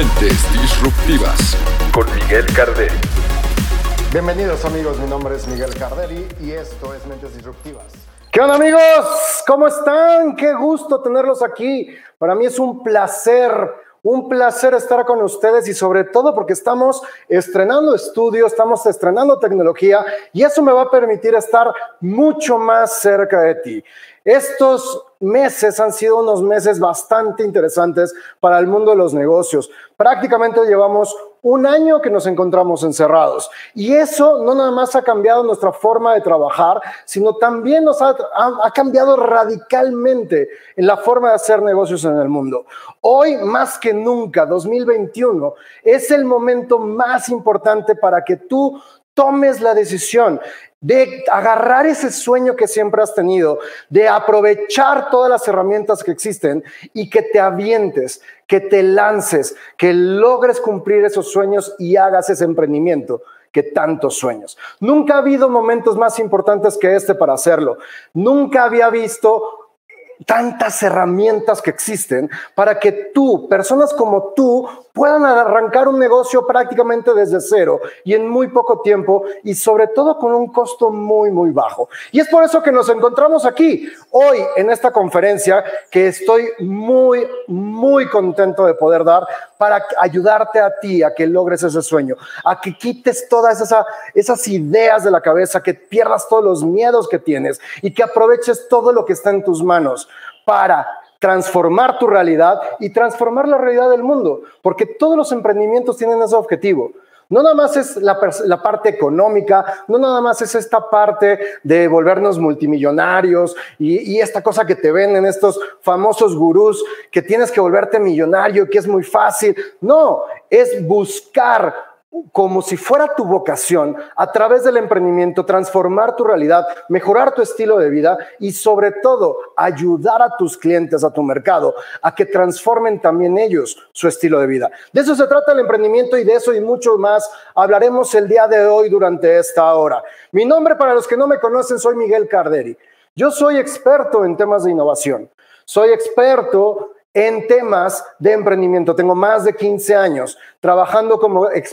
Mentes Disruptivas con Miguel Carderi. Bienvenidos amigos, mi nombre es Miguel Carderi y esto es Mentes Disruptivas. ¿Qué onda amigos? ¿Cómo están? Qué gusto tenerlos aquí. Para mí es un placer un placer estar con ustedes y sobre todo porque estamos estrenando estudio, estamos estrenando tecnología y eso me va a permitir estar mucho más cerca de ti. Estos meses han sido unos meses bastante interesantes para el mundo de los negocios. Prácticamente llevamos un año que nos encontramos encerrados y eso no nada más ha cambiado nuestra forma de trabajar, sino también nos ha, ha, cambiado radicalmente en la forma de hacer negocios en el mundo. Hoy, más que nunca, 2021, es el momento más importante para que tú tomes la decisión de agarrar ese sueño que siempre has tenido, de aprovechar todas las herramientas que existen y que te avientes, que te lances, que logres cumplir esos sueños y hagas ese emprendimiento que tantos sueños. Nunca ha habido momentos más importantes que este para hacerlo. Nunca había visto tantas herramientas que existen para que tú, personas como tú, puedan arrancar un negocio prácticamente desde cero y en muy poco tiempo y sobre todo con un costo muy, muy bajo. Y es por eso que nos encontramos aquí hoy en esta conferencia que estoy muy, muy contento de poder dar para ayudarte a ti a que logres ese sueño, a que quites todas esas, esas ideas de la cabeza, que pierdas todos los miedos que tienes y que aproveches todo lo que está en tus manos para transformar tu realidad y transformar la realidad del mundo, porque todos los emprendimientos tienen ese objetivo. No nada más es la, parte económica, no nada más es esta parte de volvernos multimillonarios y, y, esta cosa que te venden estos famosos gurús, que tienes que volverte millonario, que es muy fácil. No, es buscar como si fuera tu vocación, a través del emprendimiento, transformar tu realidad, mejorar tu estilo de vida y sobre todo ayudar a tus clientes, a tu mercado, a que transformen también ellos su estilo de vida. De eso se trata el emprendimiento y de eso y mucho más hablaremos el día de hoy durante esta hora. Mi nombre, para los que no me conocen, soy Miguel Carderi. Yo soy experto en temas de innovación. Soy experto en temas de emprendimiento. Tengo más de 15 años trabajando como, eh,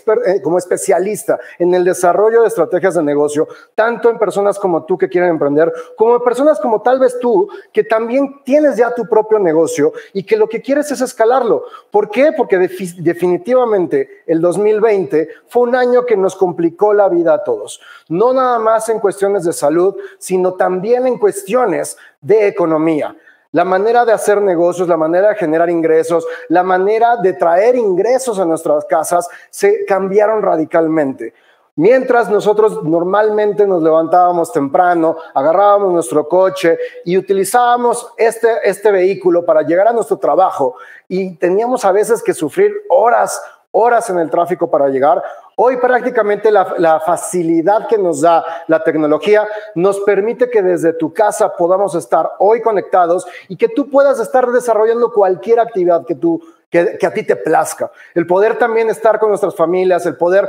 como especialista en el desarrollo de estrategias de negocio, tanto en personas como tú que quieren emprender, como en personas como tal vez tú que también tienes ya tu propio negocio y que lo que quieres es escalarlo. ¿Por qué? Porque definitivamente el 2020 fue un año que nos complicó la vida a todos. No nada más en cuestiones de salud, sino también en cuestiones de economía. La manera de hacer negocios, la manera de generar ingresos, la manera de traer ingresos a nuestras casas se cambiaron radicalmente. Mientras nosotros normalmente nos levantábamos temprano, agarrábamos nuestro coche y utilizábamos este, este vehículo para llegar a nuestro trabajo y teníamos a veces que sufrir horas, horas en el tráfico para llegar, Hoy prácticamente la, facilidad que nos da la tecnología nos permite que desde tu casa podamos estar hoy conectados y que tú puedas estar desarrollando cualquier actividad que tú que, a ti te plazca. El poder también estar con nuestras familias, el poder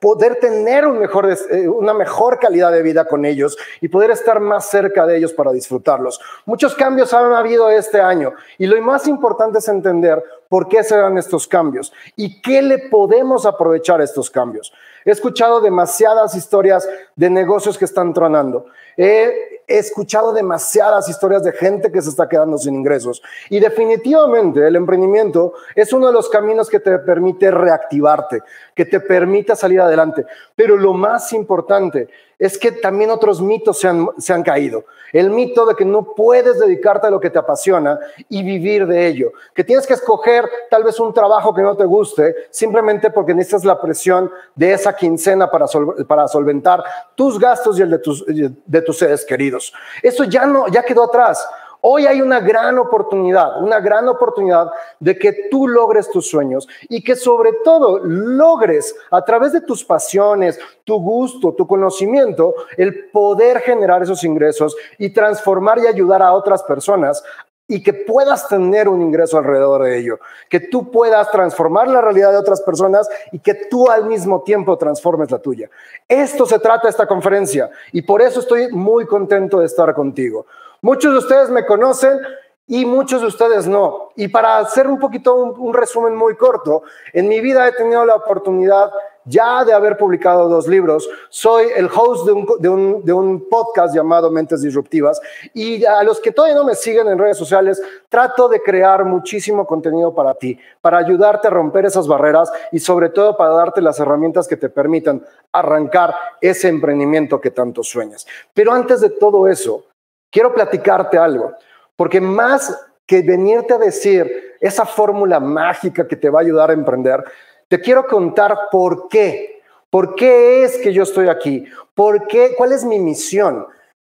poder tener eh, una mejor calidad de vida con ellos y poder estar más cerca de ellos para disfrutarlos. Muchos cambios han habido este año y lo más importante es entender por qué se dan estos cambios y qué le podemos aprovechar a estos cambios. He escuchado demasiadas historias de negocios que están tronando. He escuchado demasiadas historias de gente que se está quedando sin ingresos. Y definitivamente el emprendimiento es uno de los caminos que te permite reactivarte, que te permita salir adelante. Pero lo más importante es que también otros mitos se han, se han caído. El mito de que no puedes dedicarte a lo que te apasiona y vivir de ello. Que tienes que escoger tal vez un trabajo que no te guste simplemente porque necesitas la presión de esa quincena para, para solventar tus gastos y el de tus, de tus seres queridos. Eso ya no, ya quedó atrás. Hoy hay una gran oportunidad, una gran oportunidad de que tú logres tus sueños y que sobre todo logres a través de tus pasiones, tu gusto, tu conocimiento, el poder generar esos ingresos y transformar y ayudar a otras personas y que puedas tener un ingreso alrededor de ello, que tú puedas transformar la realidad de otras personas y que tú al mismo tiempo transformes la tuya. Esto se trata esta conferencia y por eso estoy muy contento de estar contigo. Muchos de ustedes me conocen y muchos de ustedes no. Y para hacer un poquito un, resumen muy corto, en mi vida he tenido la oportunidad ya de haber publicado dos libros. Soy el host de un, de, un, de un, podcast llamado Mentes Disruptivas y a los que todavía no me siguen en redes sociales, trato de crear muchísimo contenido para ti, para ayudarte a romper esas barreras y sobre todo para darte las herramientas que te permitan arrancar ese emprendimiento que tanto sueñas. Pero antes de todo eso, quiero platicarte algo. Porque más que venirte a decir esa fórmula mágica que te va a ayudar a emprender, te quiero contar por qué. ¿Por qué es que yo estoy aquí? ¿Por qué? ¿Cuál es mi misión?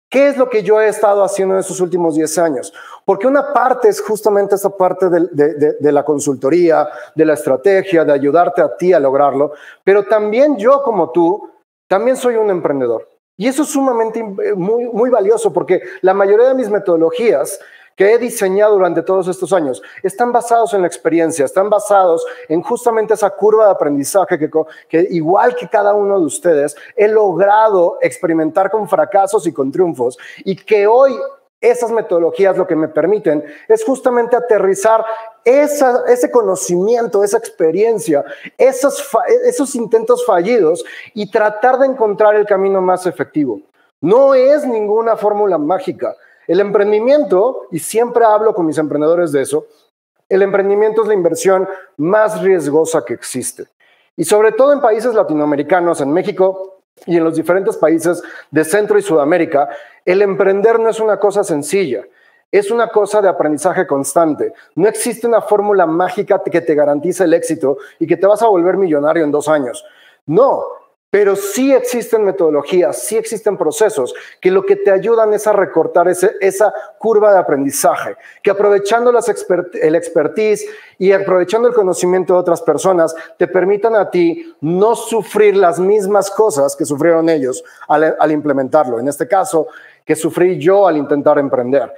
¿Qué es lo que yo he estado haciendo en estos últimos 10 años? Porque una parte es justamente esa parte de, de, la consultoría, de la estrategia, de ayudarte a ti a lograrlo, pero también yo como tú, también soy un emprendedor. Y eso es sumamente eh, muy, muy valioso porque la mayoría de mis metodologías que he diseñado durante todos estos años están basados en la experiencia, están basados en justamente esa curva de aprendizaje que, que, igual que cada uno de ustedes, he logrado experimentar con fracasos y con triunfos y que hoy esas metodologías lo que me permiten es justamente aterrizar ese conocimiento, esa experiencia, esos, esos intentos fallidos y tratar de encontrar el camino más efectivo. No es ninguna fórmula mágica. El emprendimiento, y siempre hablo con mis emprendedores de eso, el emprendimiento es la inversión más riesgosa que existe. Y sobre todo en países latinoamericanos, en México, y en los diferentes países de Centro y Sudamérica, el emprender no es una cosa sencilla, es una cosa de aprendizaje constante. No existe una fórmula mágica que te garantice el éxito y que te vas a volver millonario en dos años. No, pero sí existen metodologías, sí existen procesos que lo que te ayudan es a recortar esa curva de aprendizaje, que aprovechando el expertise y aprovechando el conocimiento de otras personas, te permitan a ti no sufrir las mismas cosas que sufrieron ellos al implementarlo. En este caso, que sufrí yo al intentar emprender.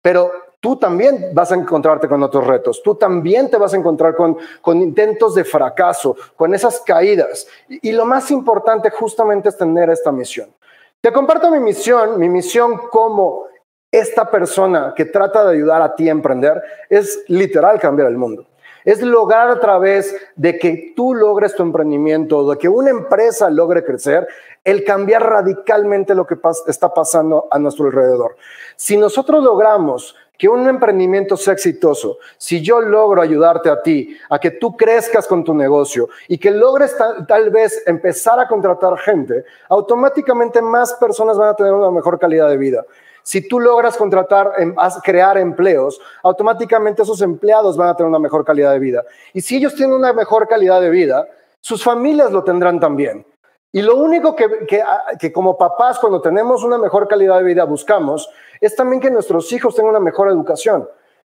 Pero tú también vas a encontrarte con otros retos, tú también te vas a encontrar con, con intentos de fracaso, con esas caídas. Y, lo más importante justamente es tener esta misión. Te comparto mi misión, mi misión como esta persona que trata de ayudar a ti a emprender es literal cambiar el mundo. Es lograr a través de que tú logres tu emprendimiento, de que una empresa logre crecer, el cambiar radicalmente lo que está pasando a nuestro alrededor. Si nosotros logramos que un emprendimiento sea exitoso, si yo logro ayudarte a ti, a que tú crezcas con tu negocio y que logres tal, vez empezar a contratar gente, automáticamente más personas van a tener una mejor calidad de vida. Si tú logras contratar, em, crear empleos, automáticamente esos empleados van a tener una mejor calidad de vida. Y si ellos tienen una mejor calidad de vida, sus familias lo tendrán también. Y lo único que, ah, que, como papás, cuando tenemos una mejor calidad de vida, buscamos, es también que nuestros hijos tengan una mejor educación.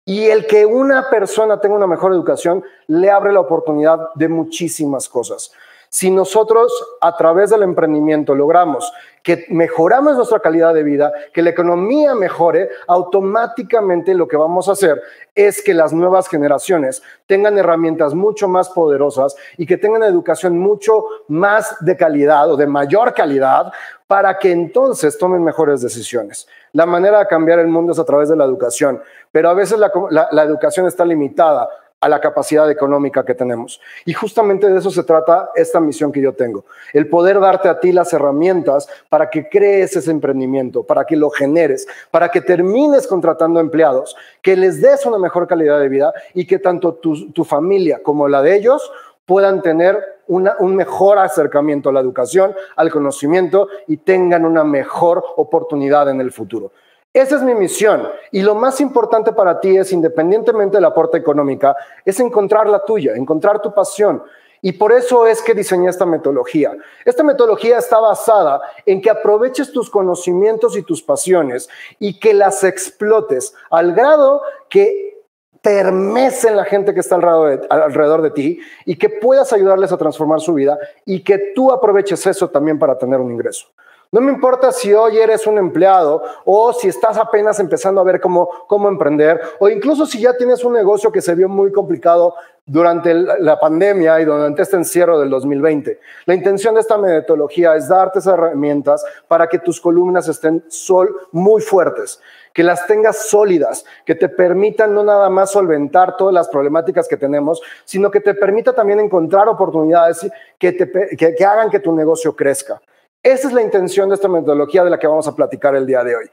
Y el que una persona tenga una mejor educación le abre la oportunidad de muchísimas cosas. Si nosotros a través del emprendimiento logramos que mejoramos nuestra calidad de vida, que la economía mejore, automáticamente lo que vamos a hacer es que las nuevas generaciones tengan herramientas mucho más poderosas y que tengan educación mucho más de calidad o de mayor calidad para que entonces tomen mejores decisiones. La manera de cambiar el mundo es a través de la educación, pero a veces la, la educación está limitada a la capacidad económica que tenemos. Y justamente de eso se trata esta misión que yo tengo, el poder darte a ti las herramientas para que crees ese emprendimiento, para que lo generes, para que termines contratando empleados, que les des una mejor calidad de vida y que tanto tu, familia como la de ellos puedan tener un mejor acercamiento a la educación, al conocimiento y tengan una mejor oportunidad en el futuro. Esa es mi misión. Y lo más importante para ti es, independientemente de la aporte económica, es encontrar la tuya, encontrar tu pasión. Y por eso es que diseñé esta metodología. Esta metodología está basada en que aproveches tus conocimientos y tus pasiones y que las explotes al grado que permecen la gente que está alrededor de, alrededor de ti y que puedas ayudarles a transformar su vida y que tú aproveches eso también para tener un ingreso. No me importa si hoy eres un empleado o si estás apenas empezando a ver cómo, cómo emprender o incluso si ya tienes un negocio que se vio muy complicado durante la pandemia y durante este encierro del 2020. La intención de esta metodología es darte esas herramientas para que tus columnas estén sol muy fuertes, que las tengas sólidas, que te permitan no nada más solventar todas las problemáticas que tenemos, sino que te permita también encontrar oportunidades que, te, que hagan que tu negocio crezca. Esa es la intención de esta metodología de la que vamos a platicar el día de hoy.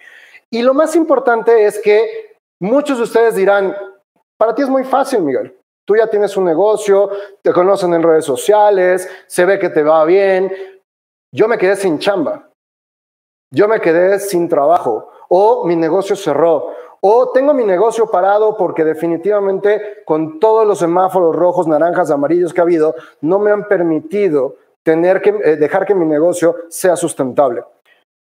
Y lo más importante es que muchos de ustedes dirán, para ti es muy fácil, Miguel. Tú ya tienes un negocio, te conocen en redes sociales, se ve que te va bien. Yo me quedé sin chamba. Yo me quedé sin trabajo. O mi negocio cerró. O tengo mi negocio parado porque definitivamente con todos los semáforos rojos, naranjas, amarillos que ha habido, no me han permitido tener que eh, dejar que mi negocio sea sustentable.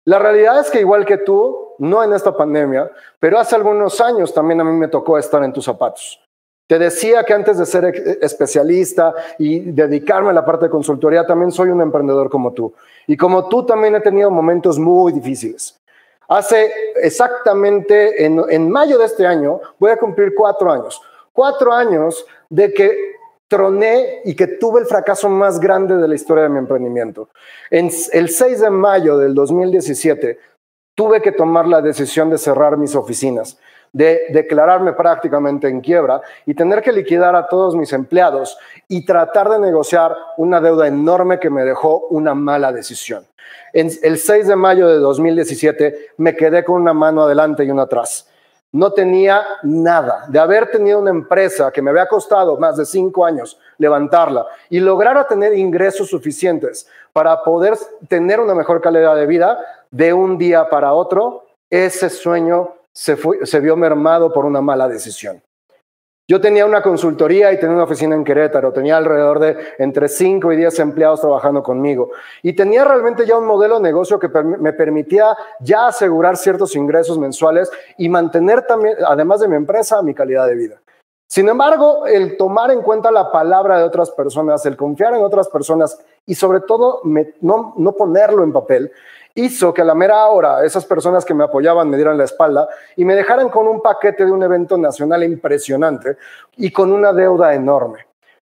La realidad es que igual que tú, no en esta pandemia, pero hace algunos años también a mí me tocó estar en tus zapatos. Te decía que antes de ser especialista y dedicarme a la parte de consultoría, también soy un emprendedor como tú. Y como tú también he tenido momentos muy difíciles. Hace exactamente, en, en mayo de este año, voy a cumplir cuatro años. Cuatro años de que troné y que tuve el fracaso más grande de la historia de mi emprendimiento. En el 6 de mayo del 2017 tuve que tomar la decisión de cerrar mis oficinas de declararme prácticamente en quiebra y tener que liquidar a todos mis empleados y tratar de negociar una deuda enorme que me dejó una mala decisión. El 6 de mayo de 2017 me quedé con una mano adelante y una atrás. No tenía nada. De haber tenido una empresa que me había costado más de cinco años levantarla y lograr tener ingresos suficientes para poder tener una mejor calidad de vida de un día para otro, ese sueño se, se vio mermado por una mala decisión. Yo tenía una consultoría y tenía una oficina en Querétaro, tenía alrededor de entre 5 y 10 empleados trabajando conmigo y tenía realmente ya un modelo de negocio que me permitía ya asegurar ciertos ingresos mensuales y mantener también, además de mi empresa, mi calidad de vida. Sin embargo, el tomar en cuenta la palabra de otras personas, el confiar en otras personas y sobre todo no, no ponerlo en papel, hizo que a la mera hora esas personas que me apoyaban me dieran la espalda y me dejaran con un paquete de un evento nacional impresionante y con una deuda enorme.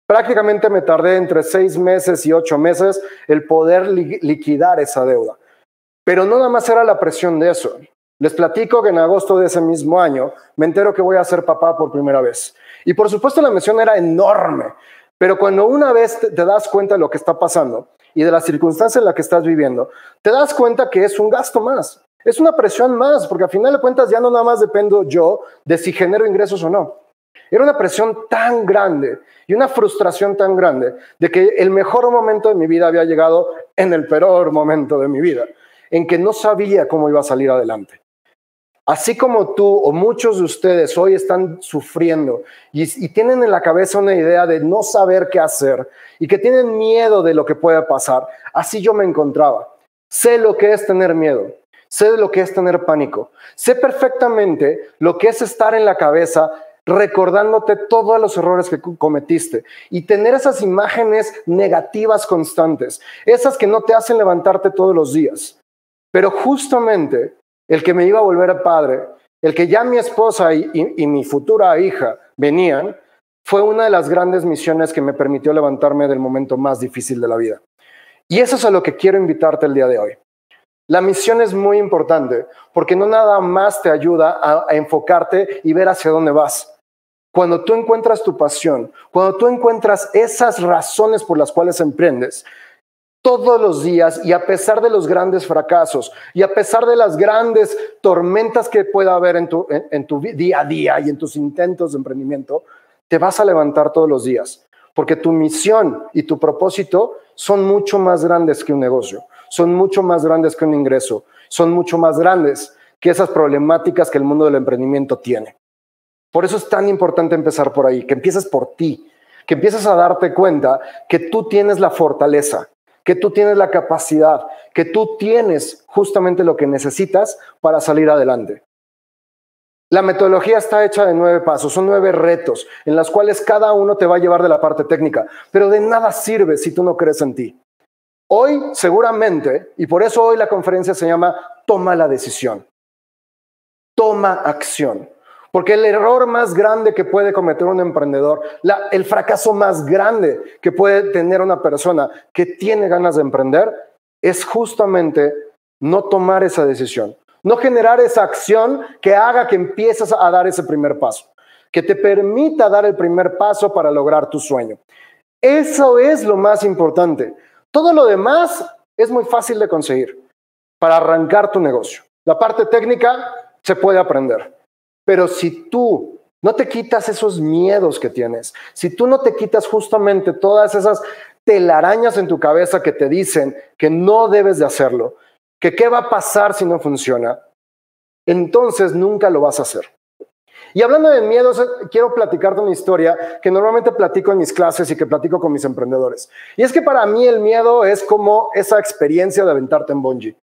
Prácticamente me tardé entre seis meses y ocho meses el poder liquidar esa deuda. Pero no nada más era la presión de eso. Les platico que en agosto de ese mismo año me entero que voy a ser papá por primera vez. Y por supuesto la misión era enorme, pero cuando una vez te, das cuenta de lo que está pasando, y de las circunstancias en las que estás viviendo, te das cuenta que es un gasto más, es una presión más, porque al final de cuentas ya no nada más dependo yo de si genero ingresos o no. Era una presión tan grande y una frustración tan grande de que el mejor momento de mi vida había llegado en el peor momento de mi vida, en que no sabía cómo iba a salir adelante. Así como tú o muchos de ustedes hoy están sufriendo y, tienen en la cabeza una idea de no saber qué hacer y que tienen miedo de lo que pueda pasar, así yo me encontraba. Sé lo que es tener miedo, sé lo que es tener pánico, sé perfectamente lo que es estar en la cabeza recordándote todos los errores que cometiste y tener esas imágenes negativas constantes, esas que no te hacen levantarte todos los días. Pero justamente el que me iba a volver padre, el que ya mi esposa y, mi futura hija venían, fue una de las grandes misiones que me permitió levantarme del momento más difícil de la vida. Y eso es a lo que quiero invitarte el día de hoy. La misión es muy importante porque no nada más te ayuda a, enfocarte y ver hacia dónde vas. Cuando tú encuentras tu pasión, cuando tú encuentras esas razones por las cuales emprendes, todos los días y a pesar de los grandes fracasos y a pesar de las grandes tormentas que pueda haber en tu, día a día y en tus intentos de emprendimiento, te vas a levantar todos los días, porque tu misión y tu propósito son mucho más grandes que un negocio, son mucho más grandes que un ingreso, son mucho más grandes que esas problemáticas que el mundo del emprendimiento tiene. Por eso es tan importante empezar por ahí, que empieces por ti, que empieces a darte cuenta que tú tienes la fortaleza, que tú tienes la capacidad, que tú tienes justamente lo que necesitas para salir adelante. La metodología está hecha de nueve pasos, son nueve retos en los cuales cada uno te va a llevar de la parte técnica, pero de nada sirve si tú no crees en ti. Hoy seguramente, y por eso hoy la conferencia se llama Toma la decisión. Toma acción. Porque el error más grande que puede cometer un emprendedor, el fracaso más grande que puede tener una persona que tiene ganas de emprender, es justamente no tomar esa decisión, no generar esa acción que haga que empieces a dar ese primer paso, que te permita dar el primer paso para lograr tu sueño. Eso es lo más importante. Todo lo demás es muy fácil de conseguir para arrancar tu negocio. La parte técnica se puede aprender, pero si tú no te quitas esos miedos que tienes, si tú no te quitas justamente todas esas telarañas en tu cabeza que te dicen que no debes de hacerlo, que qué va a pasar si no funciona, entonces nunca lo vas a hacer. Y hablando de miedos, quiero platicarte una historia que normalmente platico en mis clases y que platico con mis emprendedores. Y es que para mí el miedo es como esa experiencia de aventarte en bungee.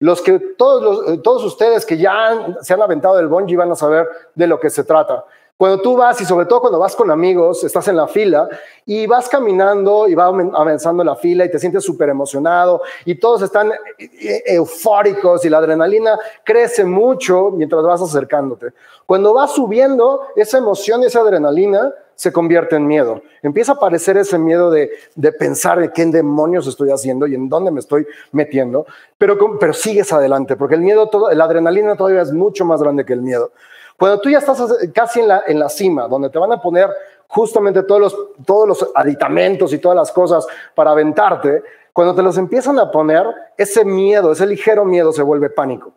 Los que todos, eh, todos ustedes que ya se han aventado del bungee van a saber de lo que se trata. Cuando tú vas, y sobre todo cuando vas con amigos, estás en la fila y vas caminando y va avanzando la fila y te sientes súper emocionado y todos están e-, eufóricos y la adrenalina crece mucho mientras vas acercándote. Cuando vas subiendo, esa emoción, esa adrenalina se convierte en miedo. Empieza a aparecer ese miedo de, pensar de qué demonios estoy haciendo y en dónde me estoy metiendo, pero, pero sigues adelante, porque el miedo, todo, la adrenalina todavía es mucho más grande que el miedo. Cuando tú ya estás casi en la, en la cima, donde te van a poner justamente todos los, todos los aditamentos y todas las cosas para aventarte, cuando te los empiezan a poner, ese miedo, ese ligero miedo se vuelve pánico.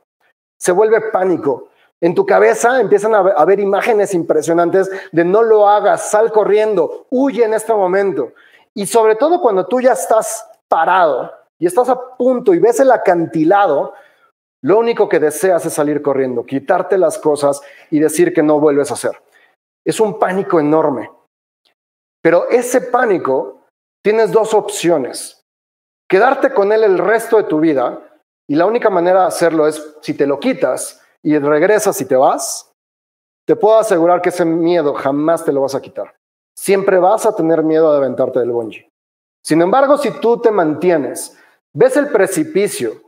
Se vuelve pánico. En tu cabeza empiezan a haber imágenes impresionantes de no lo hagas, sal corriendo, huye en este momento. Y sobre todo cuando tú ya estás parado y estás a punto y ves el acantilado, lo único que deseas es salir corriendo, quitarte las cosas y decir que no vuelves a hacer. Es un pánico enorme. Pero ese pánico tienes dos opciones. Quedarte con él el resto de tu vida y la única manera de hacerlo es si te lo quitas y regresas y te vas, te puedo asegurar que ese miedo jamás te lo vas a quitar. Siempre vas a tener miedo de aventarte del bungee. Sin embargo, si tú te mantienes, ves el precipicio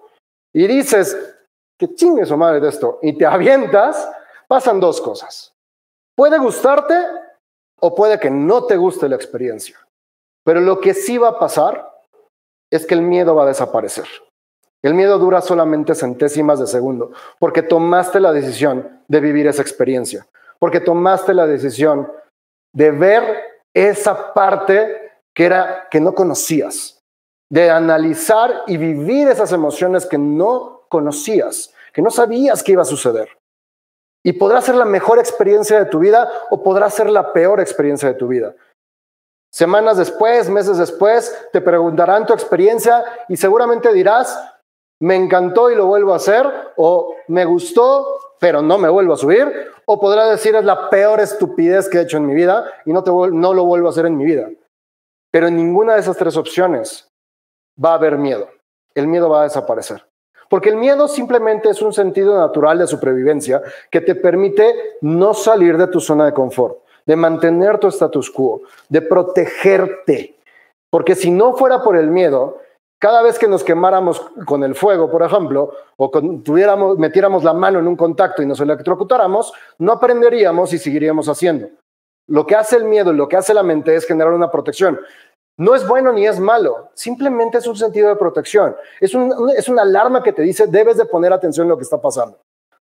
y dices, que chingue su madre de esto, y te avientas, pasan dos cosas. Puede gustarte o puede que no te guste la experiencia. Pero lo que sí va a pasar es que el miedo va a desaparecer. El miedo dura solamente centésimas de segundo, porque tomaste la decisión de vivir esa experiencia, porque tomaste la decisión de ver esa parte que era que no conocías, de analizar y vivir esas emociones que no conocías, que no sabías que iba a suceder. Y podrá ser la mejor experiencia de tu vida o podrá ser la peor experiencia de tu vida. Semanas después, meses después, te preguntarán tu experiencia y seguramente dirás, me encantó y lo vuelvo a hacer, o me gustó, pero no me vuelvo a subir, o podrás decir, es la peor estupidez que he hecho en mi vida y no, te, no lo vuelvo a hacer en mi vida. Pero en ninguna de esas tres opciones va a haber miedo. El miedo va a desaparecer. Porque el miedo simplemente es un sentido natural de supervivencia que te permite no salir de tu zona de confort, de mantener tu status quo, de protegerte. Porque si no fuera por el miedo, cada vez que nos quemáramos con el fuego, por ejemplo, o tuviéramos, metiéramos la mano en un contacto y nos electrocutáramos, no aprenderíamos y seguiríamos haciendo. Lo que hace el miedo y lo que hace la mente es generar una protección. No es bueno ni es malo, simplemente es un sentido de protección. Es, una alarma que te dice debes de poner atención en lo que está pasando.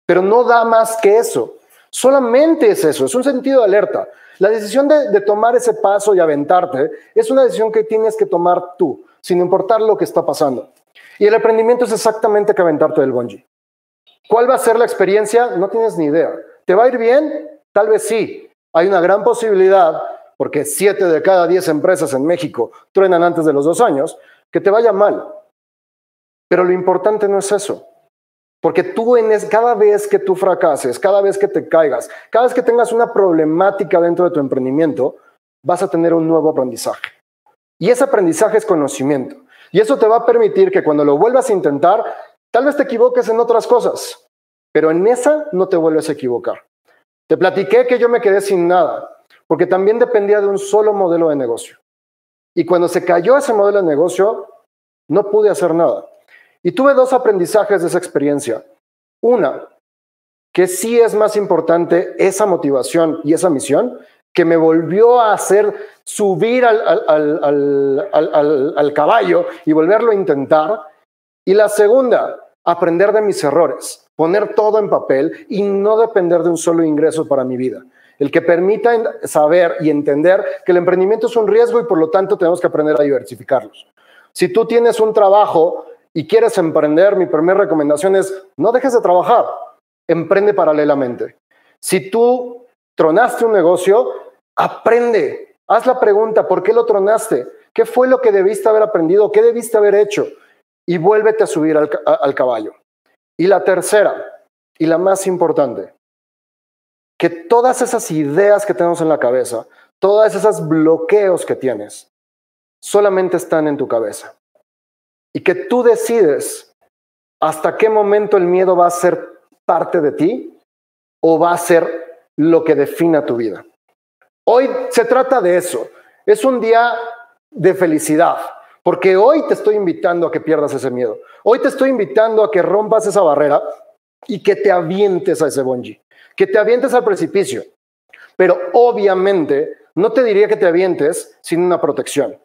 Pero no da más que eso. Solamente es eso, es un sentido de alerta. La decisión de, de tomar ese paso y aventarte es una decisión que tienes que tomar tú, sin importar lo que está pasando. Y el emprendimiento es exactamente que aventarte del bungee. ¿Cuál va a ser la experiencia? No tienes ni idea. ¿Te va a ir bien? Tal vez sí. Hay una gran posibilidad porque siete de cada diez empresas en México truenan antes de los dos años, que te vaya mal. Pero lo importante no es eso. Porque tú en cada vez que tú fracases, cada vez que te caigas, cada vez que tengas una problemática dentro de tu emprendimiento, vas a tener un nuevo aprendizaje. Y ese aprendizaje es conocimiento. Y eso te va a permitir que cuando lo vuelvas a intentar, tal vez te equivoques en otras cosas, pero en esa no te vuelves a equivocar. Te platiqué que yo me quedé sin nada porque también dependía de un solo modelo de negocio. Y cuando se cayó ese modelo de negocio, no pude hacer nada. Y tuve dos aprendizajes de esa experiencia. Una, que sí es más importante esa motivación y esa misión que me volvió a hacer subir al, caballo y volverlo a intentar. Y la segunda, aprender de mis errores, poner todo en papel y no depender de un solo ingreso para mi vida. El que permita saber y entender que el emprendimiento es un riesgo y por lo tanto tenemos que aprender a diversificarlos. Si tú tienes un trabajo y quieres emprender, mi primera recomendación es no dejes de trabajar, emprende paralelamente. Si tú tronaste un negocio, aprende, haz la pregunta, ¿por qué lo tronaste? ¿Qué fue lo que debiste haber aprendido? ¿Qué debiste haber hecho? Y vuélvete a subir al, al caballo. Y la tercera, y la más importante, que todas esas ideas que tenemos en la cabeza, todas esas bloqueos que tienes, solamente están en tu cabeza. Y que tú decides hasta qué momento el miedo va a ser parte de ti o va a ser lo que defina tu vida. Hoy se trata de eso. Es un día de felicidad, porque hoy te estoy invitando a que pierdas ese miedo. Hoy te estoy invitando a que rompas esa barrera y que te avientes a ese bungee, que te avientes al precipicio. Pero obviamente no te diría que te avientes sin una protección.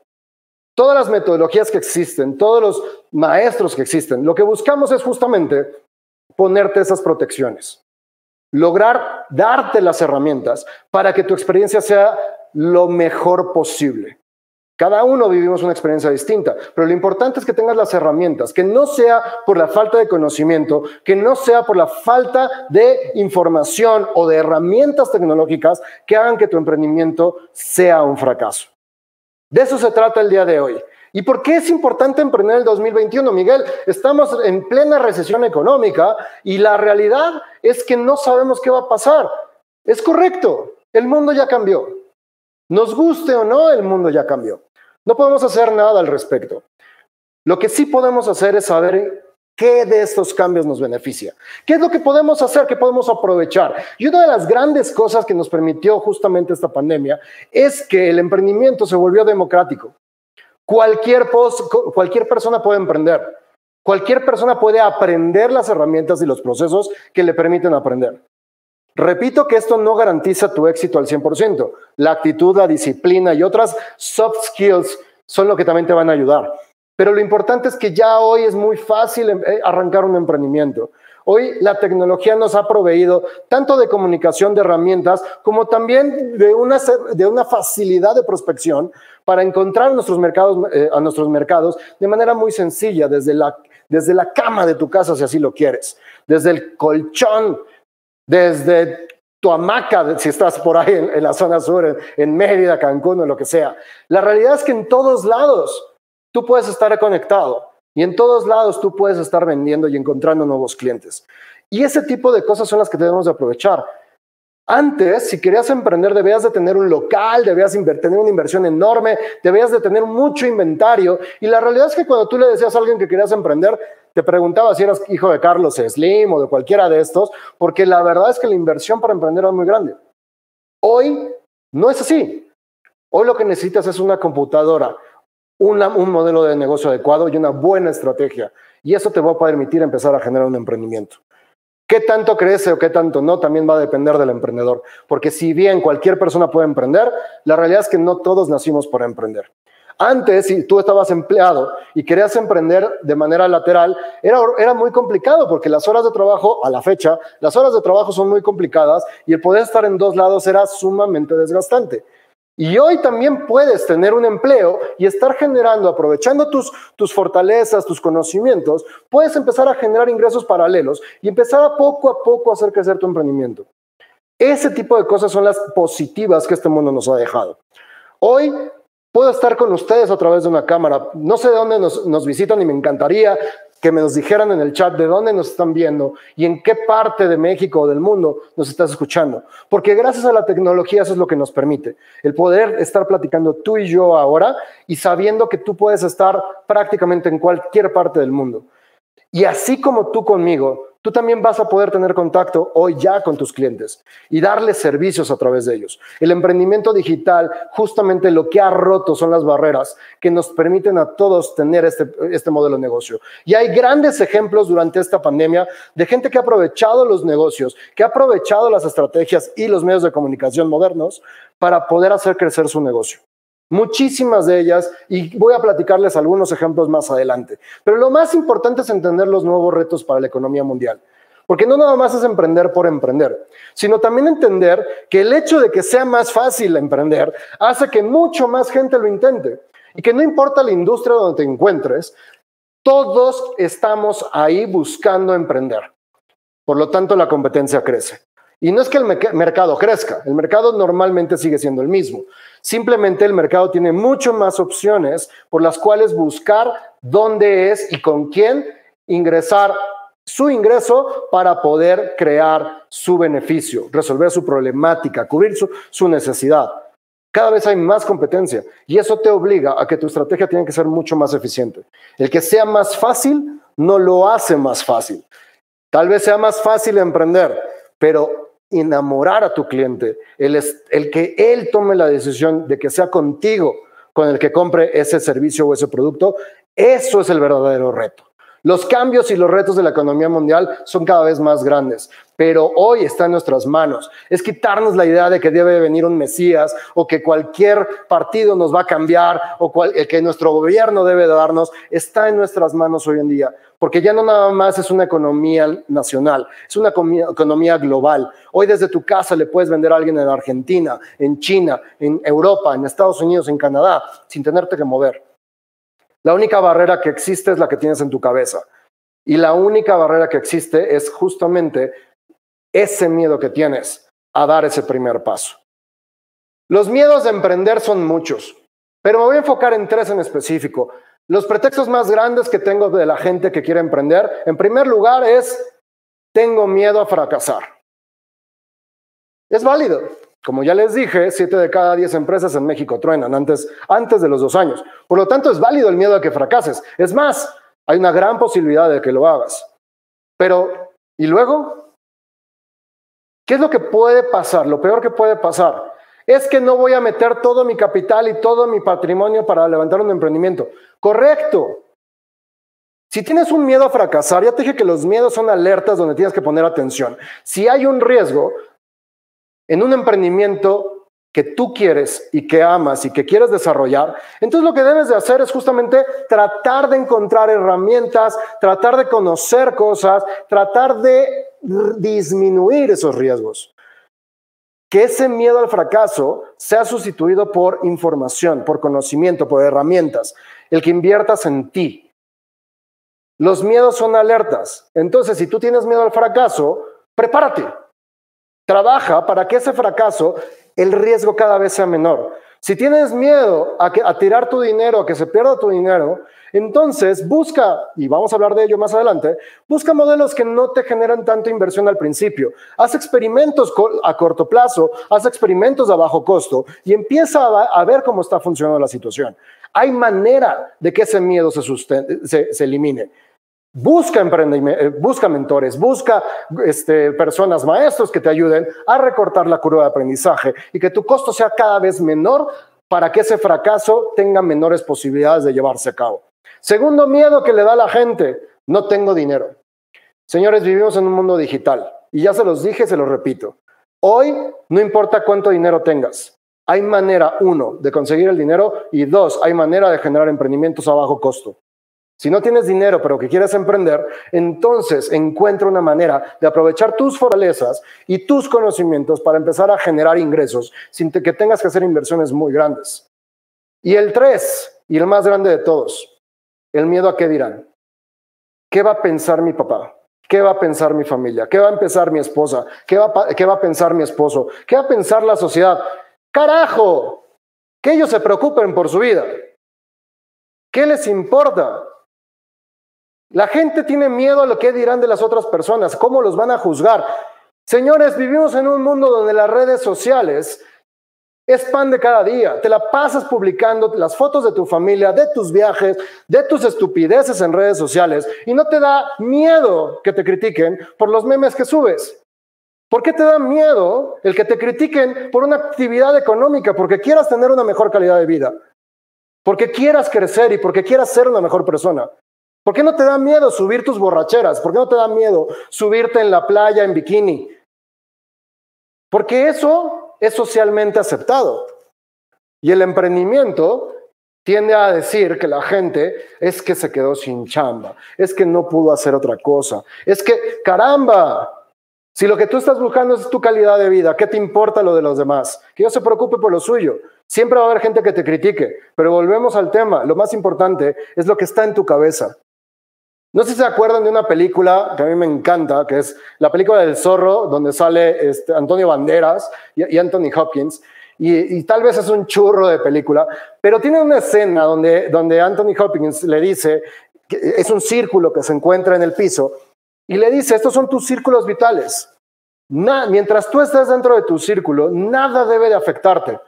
Todas las metodologías que existen, todos los maestros que existen, lo que buscamos es justamente ponerte esas protecciones. Lograr darte las herramientas para que tu experiencia sea lo mejor posible. Cada uno vivimos una experiencia distinta, pero lo importante es que tengas las herramientas, que no sea por la falta de conocimiento, que no sea por la falta de información o de herramientas tecnológicas que hagan que tu emprendimiento sea un fracaso. De eso se trata el día de hoy. ¿Y por qué es importante emprender el 2021, Miguel? Estamos en plena recesión económica y la realidad es que no sabemos qué va a pasar. Es correcto, el mundo ya cambió. Nos guste o no, el mundo ya cambió. No podemos hacer nada al respecto. Lo que sí podemos hacer es saber qué de estos cambios nos beneficia. ¿Qué es lo que podemos hacer, qué podemos aprovechar? Y una de las grandes cosas que nos permitió justamente esta pandemia es que el emprendimiento se volvió democrático. Cualquier, cualquier persona puede emprender. Cualquier persona puede aprender las herramientas y los procesos que le permiten aprender. Repito que esto no garantiza tu éxito al 100%. La actitud, la disciplina y otras soft skills son lo que también te van a ayudar. Pero lo importante es que ya hoy es muy fácil eh, arrancar un emprendimiento. Hoy la tecnología nos ha proveído tanto de comunicación, de herramientas, como también de una, de una facilidad de prospección para encontrar nuestros mercados, eh, a nuestros mercados de manera muy sencilla, desde la, desde la cama de tu casa, si así lo quieres, desde el colchón desde tu hamaca, si estás por ahí en, la zona sur, en, Mérida, Cancún o lo que sea. La realidad es que en todos lados tú puedes estar conectado y en todos lados tú puedes estar vendiendo y encontrando nuevos clientes. Y ese tipo de cosas son las que debemos de aprovechar. Antes, si querías emprender, debías de tener un local, debías tener una inversión enorme, debías de tener mucho inventario. Y la realidad es que cuando tú le decías a alguien que querías emprender, te preguntaba si eras hijo de Carlos Slim o de cualquiera de estos, porque la verdad es que la inversión para emprender es muy grande. Hoy no es así. Hoy lo que necesitas es una computadora, un modelo de negocio adecuado y una buena estrategia. Y eso te va a permitir empezar a generar un emprendimiento. ¿Qué tanto crece o qué tanto no? También va a depender del emprendedor. Porque si bien cualquier persona puede emprender, la realidad es que no todos nacimos para emprender. Antes, si tú estabas empleado y querías emprender de manera lateral, era, era muy complicado porque las horas de trabajo, a la fecha, las horas de trabajo son muy complicadas y el poder estar en dos lados era sumamente desgastante. Y hoy también puedes tener un empleo y estar generando, aprovechando tus, tus fortalezas, tus conocimientos, puedes empezar a generar ingresos paralelos y empezar a poco a poco a hacer crecer tu emprendimiento. Ese tipo de cosas son las positivas que este mundo nos ha dejado. Hoy Puedo estar con ustedes a través de una cámara. No sé de dónde nos, visitan y me encantaría que me nos dijeran en el chat de dónde nos están viendo y en qué parte de México o del mundo nos estás escuchando. Porque gracias a la tecnología eso es lo que nos permite. El poder estar platicando tú y yo ahora y sabiendo que tú puedes estar prácticamente en cualquier parte del mundo. Y así como tú conmigo, tú también vas a poder tener contacto hoy ya con tus clientes y darles servicios a través de ellos. El emprendimiento digital, justamente lo que ha roto son las barreras que nos permiten a todos tener este, este modelo de negocio. Y hay grandes ejemplos durante esta pandemia de gente que ha aprovechado los negocios, que ha aprovechado las estrategias y los medios de comunicación modernos para poder hacer crecer su negocio. Muchísimas de ellas, y voy a platicarles algunos ejemplos más adelante. Pero lo más importante es entender los nuevos retos para la economía mundial. Porque no nada más es emprender por emprender, sino también entender que el hecho de que sea más fácil emprender hace que mucho más gente lo intente. Y que no importa la industria donde te encuentres, todos estamos ahí buscando emprender. Por lo tanto, la competencia crece. Y no es que el mercado crezca, el mercado normalmente sigue siendo el mismo. Simplemente el mercado tiene mucho más opciones por las cuales buscar dónde es y con quién ingresar su ingreso para poder crear su beneficio, resolver su problemática, cubrir su, necesidad. Cada vez hay más competencia y eso te obliga a que tu estrategia tiene que ser mucho más eficiente. El que sea más fácil no lo hace más fácil. Tal vez sea más fácil emprender, pero enamorar a tu cliente, el, el que él tome la decisión de que sea contigo con el que compre ese servicio o ese producto, eso es el verdadero reto. Los cambios y los retos de la economía mundial son cada vez más grandes, pero hoy está en nuestras manos. Es quitarnos la idea de que debe venir un Mesías o que cualquier partido nos va a cambiar o que nuestro gobierno debe darnos. Está en nuestras manos hoy en día, porque ya no nada más es una economía nacional, es una economía global. Hoy desde tu casa le puedes vender a alguien en Argentina, en China, en Europa, en Estados Unidos, en Canadá, sin tenerte que mover. La única barrera que existe es la que tienes en tu cabeza. Y la única barrera que existe es justamente ese miedo que tienes a dar ese primer paso. Los miedos de emprender son muchos, pero me voy a enfocar en tres en específico. Los pretextos más grandes que tengo de la gente que quiere emprender, en primer lugar, es tengo miedo a fracasar. Es válido. Como ya les dije, siete de cada diez empresas en México truenan antes, antes de los dos años. Por lo tanto, es válido el miedo a que fracases. Es más, hay una gran posibilidad de que lo hagas. Pero, ¿y luego? ¿Qué es lo que puede pasar? Lo peor que puede pasar es que no voy a meter todo mi capital y todo mi patrimonio para levantar un emprendimiento. Correcto. Si tienes un miedo a fracasar, ya te dije que los miedos son alertas donde tienes que poner atención. Si hay un riesgo, en un emprendimiento que tú quieres y que amas y que quieres desarrollar, entonces lo que debes de hacer es justamente tratar de encontrar herramientas, tratar de conocer cosas, tratar de disminuir esos riesgos. Que ese miedo al fracaso sea sustituido por información, por conocimiento, por herramientas, el que inviertas en ti. Los miedos son alertas. Entonces, si tú tienes miedo al fracaso, prepárate. Trabaja para que ese fracaso, el riesgo cada vez sea menor. Si tienes miedo a, a, tirar tu dinero, a que se pierda tu dinero, entonces busca, y vamos a hablar de ello más adelante, busca modelos que no te generan tanta inversión al principio. Haz experimentos a corto plazo, haz experimentos a bajo costo y empieza a, ver cómo está funcionando la situación. Hay manera de que ese miedo se, se elimine. Busca, eh, busca mentores, busca este, personas, maestros que te ayuden a recortar la curva de aprendizaje y que tu costo sea cada vez menor para que ese fracaso tenga menores posibilidades de llevarse a cabo. Segundo miedo que le da a la gente, no tengo dinero. Señores, vivimos en un mundo digital y ya se los dije, se los repito. Hoy no importa cuánto dinero tengas, hay manera, uno, de conseguir el dinero y dos, hay manera de generar emprendimientos a bajo costo. Si no tienes dinero pero que quieres emprender, entonces encuentra una manera de aprovechar tus fortalezas y tus conocimientos para empezar a generar ingresos sin que tengas que hacer inversiones muy grandes. Y el tres, y el más grande de todos, el miedo a qué dirán. ¿Qué va a pensar mi papá? ¿Qué va a pensar mi familia? ¿Qué va a pensar mi esposa? ¿Qué va, ¿Qué va a pensar mi esposo? ¿Qué va a pensar la sociedad? Carajo, que ellos se preocupen por su vida. ¿Qué les importa? La gente tiene miedo a lo que dirán de las otras personas, cómo los van a juzgar. Señores, vivimos en un mundo donde las redes sociales es pan de cada día. Te la pasas publicando las fotos de tu familia, de tus viajes, de tus estupideces en redes sociales y no te da miedo que te critiquen por los memes que subes. ¿Por qué te da miedo el que te critiquen por una actividad económica? Porque quieras tener una mejor calidad de vida. Porque quieras crecer y porque quieras ser una mejor persona. ¿Por qué no te da miedo subir tus borracheras? ¿Por qué no te da miedo subirte en la playa en bikini? Porque eso es socialmente aceptado. Y el emprendimiento tiende a decir que la gente es que se quedó sin chamba, es que no pudo hacer otra cosa, es que, caramba, si lo que tú estás buscando es tu calidad de vida, ¿qué te importa lo de los demás? Que yo se preocupe por lo suyo. Siempre va a haber gente que te critique, pero volvemos al tema. Lo más importante es lo que está en tu cabeza. No sé si se acuerdan de una película que a mí me encanta, que es la película del zorro, donde sale este, Antonio Banderas y, Anthony Hopkins. Y, tal vez es un churro de película, pero tiene una escena donde, donde Anthony Hopkins le dice, es un círculo que se encuentra en el piso, y le dice, estos son tus círculos vitales. mientras tú estés dentro de tu círculo, nada debe de afectarte.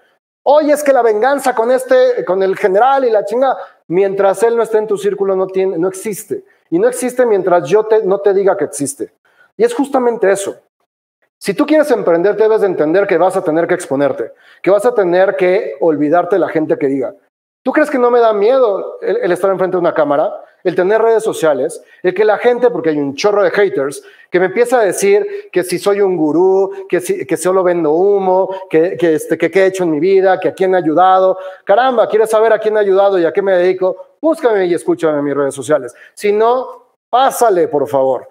Hoy es que la venganza con este, con el general y la chinga, mientras él no esté en tu círculo, no, tiene, no existe. Y no existe mientras yo no te diga que existe. Y es justamente eso. Si tú quieres emprender, debes de entender que vas a tener que exponerte, que vas a tener que olvidarte la gente que diga. ¿Tú crees que no me da miedo el, estar enfrente de una cámara, el tener redes sociales, el que la gente, porque hay un chorro de haters, que me empieza a decir que si soy un gurú, que, si, que solo vendo humo, que, que, este, que qué he hecho en mi vida, que a quién he ayudado? Caramba, ¿quieres saber a quién he ayudado y a qué me dedico? búscame y escúchame en mis redes sociales. Si no, pásale, por favor.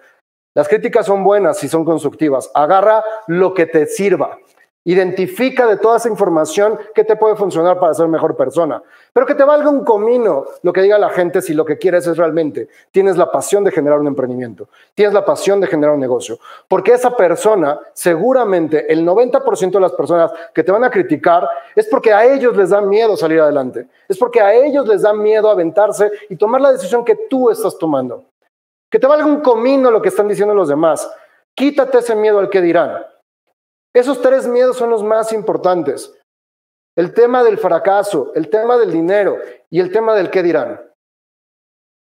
Las críticas son buenas y son constructivas. Agarra lo que te sirva. Identifica de toda esa información que te puede funcionar para ser mejor persona. Pero que te valga un comino lo que diga la gente si lo que quieres es realmente tienes la pasión de generar un emprendimiento, tienes la pasión de generar un negocio. Porque esa persona, seguramente el 90% de las personas que te van a criticar es porque a ellos les da miedo salir adelante. Es porque a ellos les da miedo aventarse y tomar la decisión que tú estás tomando. Que te valga un comino lo que están diciendo los demás. Quítate ese miedo al que dirán. Esos tres miedos son los más importantes. El tema del fracaso, el tema del dinero y el tema del qué dirán.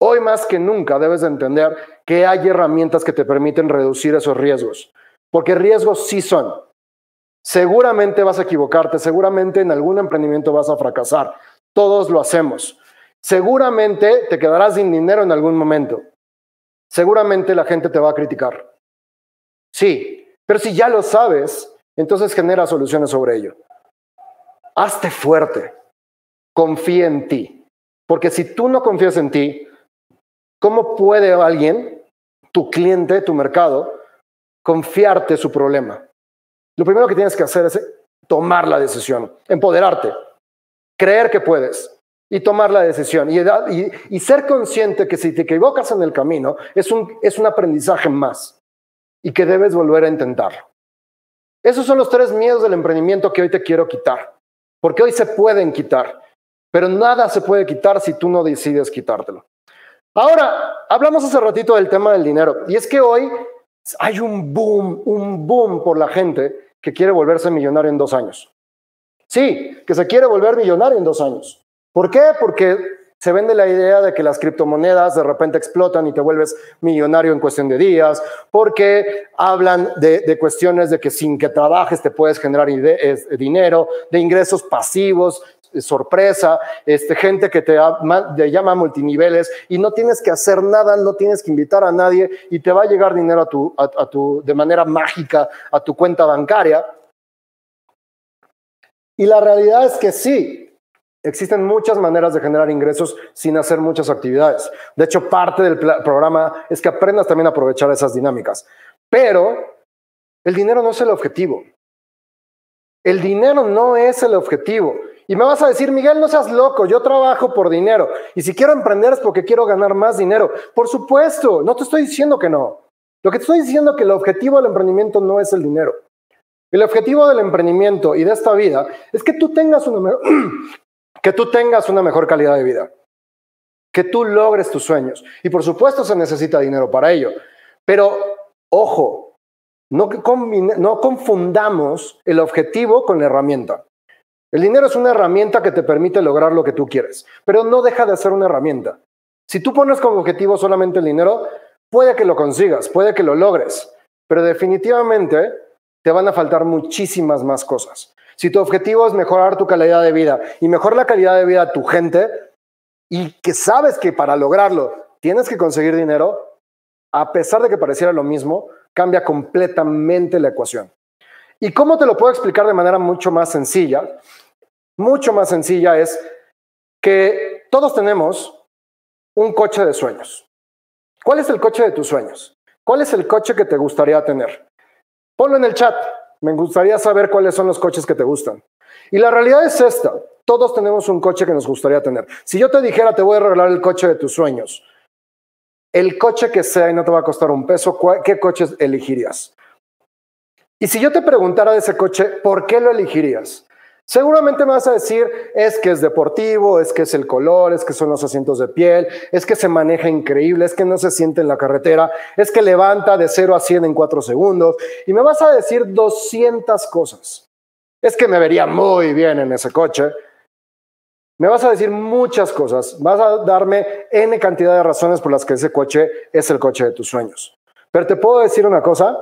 Hoy más que nunca debes de entender que hay herramientas que te permiten reducir esos riesgos, porque riesgos sí son. Seguramente vas a equivocarte, seguramente en algún emprendimiento vas a fracasar. Todos lo hacemos. Seguramente te quedarás sin dinero en algún momento. Seguramente la gente te va a criticar. Sí, pero si ya lo sabes, entonces genera soluciones sobre ello. Hazte fuerte. Confía en ti. Porque si tú no confías en ti, ¿cómo puede alguien, tu cliente, tu mercado, confiarte su problema? Lo primero que tienes que hacer es tomar la decisión, empoderarte, creer que puedes y tomar la decisión y, ser consciente que si te equivocas en el camino es un, es un aprendizaje más y que debes volver a intentarlo. Esos son los tres miedos del emprendimiento que hoy te quiero quitar, porque hoy se pueden quitar, pero nada se puede quitar si tú no decides quitártelo. Ahora, hablamos hace ratito del tema del dinero, y es que hoy hay un boom, un boom por la gente que quiere volverse millonario en dos años. Sí, que se quiere volver millonario en dos años. ¿Por qué? Porque se vende la idea de que las criptomonedas de repente explotan y te vuelves millonario en cuestión de días, porque hablan de, cuestiones de que sin que trabajes te puedes generar dinero, de ingresos pasivos, sorpresa, este, gente que te, llama multiniveles y no tienes que hacer nada, no tienes que invitar a nadie y te va a llegar dinero a tu, de manera mágica a tu cuenta bancaria. Y la realidad es que sí, Existen muchas maneras de generar ingresos sin hacer muchas actividades. De hecho, parte del programa es que aprendas también a aprovechar esas dinámicas. Pero el dinero no es el objetivo. El dinero no es el objetivo. Y me vas a decir, Miguel, no seas loco, yo trabajo por dinero. Y si quiero emprender es porque quiero ganar más dinero. Por supuesto, no te estoy diciendo que no. Lo que te estoy diciendo es que el objetivo del emprendimiento no es el dinero. El objetivo del emprendimiento y de esta vida es que tú tengas una, que tú tengas una mejor calidad de vida, que tú logres tus sueños. Y por supuesto se necesita dinero para ello. Pero, ojo, no, confundamos el objetivo con la herramienta. El dinero es una herramienta que te permite lograr lo que tú quieres, pero no deja de ser una herramienta. Si tú pones como objetivo solamente el dinero, puede que lo consigas, puede que lo logres, pero definitivamente te van a faltar muchísimas más cosas. Si tu objetivo es mejorar tu calidad de vida y mejorar la calidad de vida de tu gente, y que sabes que para lograrlo tienes que conseguir dinero, a pesar de que pareciera lo mismo, cambia completamente la ecuación. ¿Y cómo te lo puedo explicar de manera mucho más sencilla? Mucho más sencilla es que todos tenemos un coche de sueños. ¿Cuál es el coche de tus sueños? ¿Cuál es el coche que te gustaría tener? Ponlo en el chat. Me gustaría saber cuáles son los coches que te gustan. Y la realidad es esta. Todos tenemos un coche que nos gustaría tener. Si yo te dijera, te voy a regalar el coche de tus sueños, el coche que sea y no te va a costar un peso, ¿qué coche elegirías? Y si yo te preguntara de ese coche, ¿por qué lo elegirías? Seguramente me vas a decir, es que es deportivo, es que es el color, es que son los asientos de piel, es que se maneja increíble, es que no se siente en la carretera, es que levanta de 0 a 100 en 4 segundos. Y me vas a decir 200 cosas. Es que me vería muy bien en ese coche. Me vas a decir muchas cosas. Vas a darme N cantidad de razones por las que ese coche es el coche de tus sueños. Pero te puedo decir una cosa,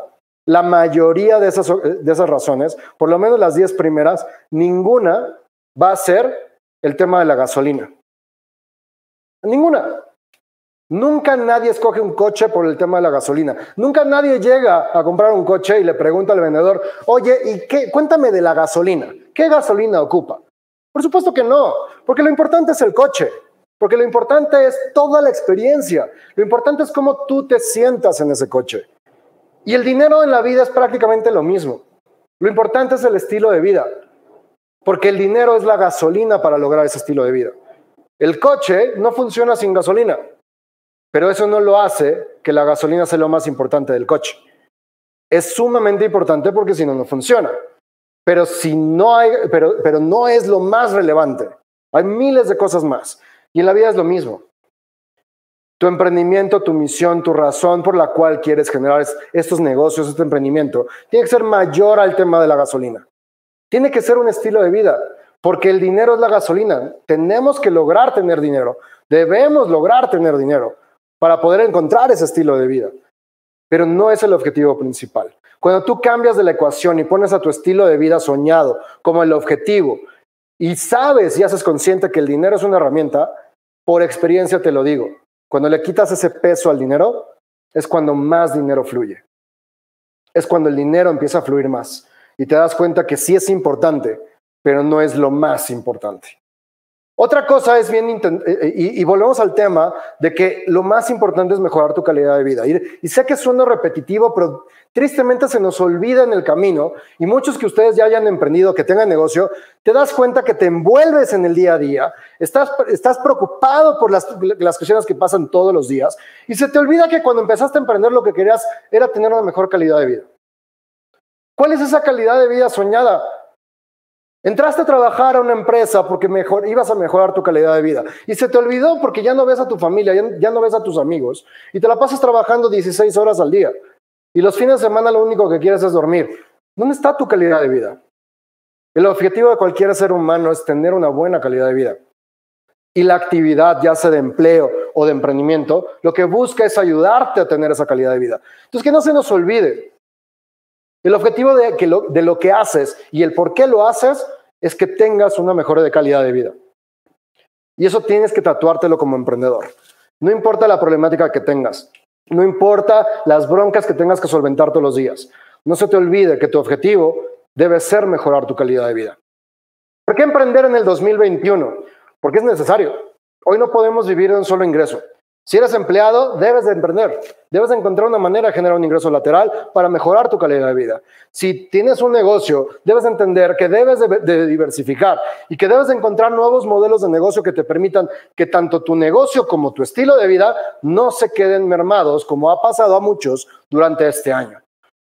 la mayoría de esas, de esas razones, por lo menos las 10 primeras, ninguna va a ser el tema de la gasolina. Ninguna. Nunca nadie escoge un coche por el tema de la gasolina. Nunca nadie llega a comprar un coche y le pregunta al vendedor, oye, ¿y qué? Cuéntame de la gasolina. ¿Qué gasolina ocupa? Por supuesto que no, porque lo importante es el coche, porque lo importante es toda la experiencia. Lo importante es cómo tú te sientas en ese coche. Y el dinero en la vida es prácticamente lo mismo. Lo importante es el estilo de vida, porque el dinero es la gasolina para lograr ese estilo de vida. El coche no funciona sin gasolina, pero eso no lo hace que la gasolina sea lo más importante del coche. Es sumamente importante porque si no, no funciona. Pero, si no hay, pero, pero no es lo más relevante. Hay miles de cosas más. Y en la vida es lo mismo. Tu emprendimiento, tu misión, tu razón por la cual quieres generar estos negocios, este emprendimiento, tiene que ser mayor al tema de la gasolina. Tiene que ser un estilo de vida, porque el dinero es la gasolina. Tenemos que lograr tener dinero. Debemos lograr tener dinero para poder encontrar ese estilo de vida. Pero no es el objetivo principal. Cuando tú cambias de la ecuación y pones a tu estilo de vida soñado como el objetivo y sabes y haces consciente que el dinero es una herramienta, por experiencia te lo digo, cuando le quitas ese peso al dinero, es cuando más dinero fluye. Es cuando el dinero empieza a fluir más y te das cuenta que sí es importante, pero no es lo más importante. Otra cosa es bien, eh, eh, y, volvemos al tema de que lo más importante es mejorar tu calidad de vida. Y, sé que suena repetitivo, pero tristemente se nos olvida en el camino, y muchos que ustedes ya hayan emprendido, que tengan negocio, te das cuenta que te envuelves en el día a día, estás, estás preocupado por las, las cuestiones que pasan todos los días, y se te olvida que cuando empezaste a emprender lo que querías era tener una mejor calidad de vida. ¿Cuál es esa calidad de vida soñada? Entraste a trabajar a una empresa porque mejor, ibas a mejorar tu calidad de vida y se te olvidó porque ya no ves a tu familia, ya, no ves a tus amigos y te la pasas trabajando 16 horas al día y los fines de semana lo único que quieres es dormir. ¿Dónde está tu calidad de vida? El objetivo de cualquier ser humano es tener una buena calidad de vida. Y la actividad, ya sea de empleo o de emprendimiento, lo que busca es ayudarte a tener esa calidad de vida. Entonces, que no se nos olvide, el objetivo de, que lo, lo que haces y el por qué lo haces es que tengas una mejora de calidad de vida. Y eso tienes que tatuártelo como emprendedor. No importa la problemática que tengas, no importa las broncas que tengas que solventar todos los días. No se te olvide que tu objetivo debe ser mejorar tu calidad de vida. ¿Por qué emprender en el 2021? Porque es necesario. Hoy no podemos vivir de un solo ingreso. Si eres empleado, debes de emprender, debes de encontrar una manera de generar un ingreso lateral para mejorar tu calidad de vida. Si tienes un negocio, debes entender que debes de, diversificar y que debes de encontrar nuevos modelos de negocio que te permitan que tanto tu negocio como tu estilo de vida no se queden mermados como ha pasado a muchos durante este año.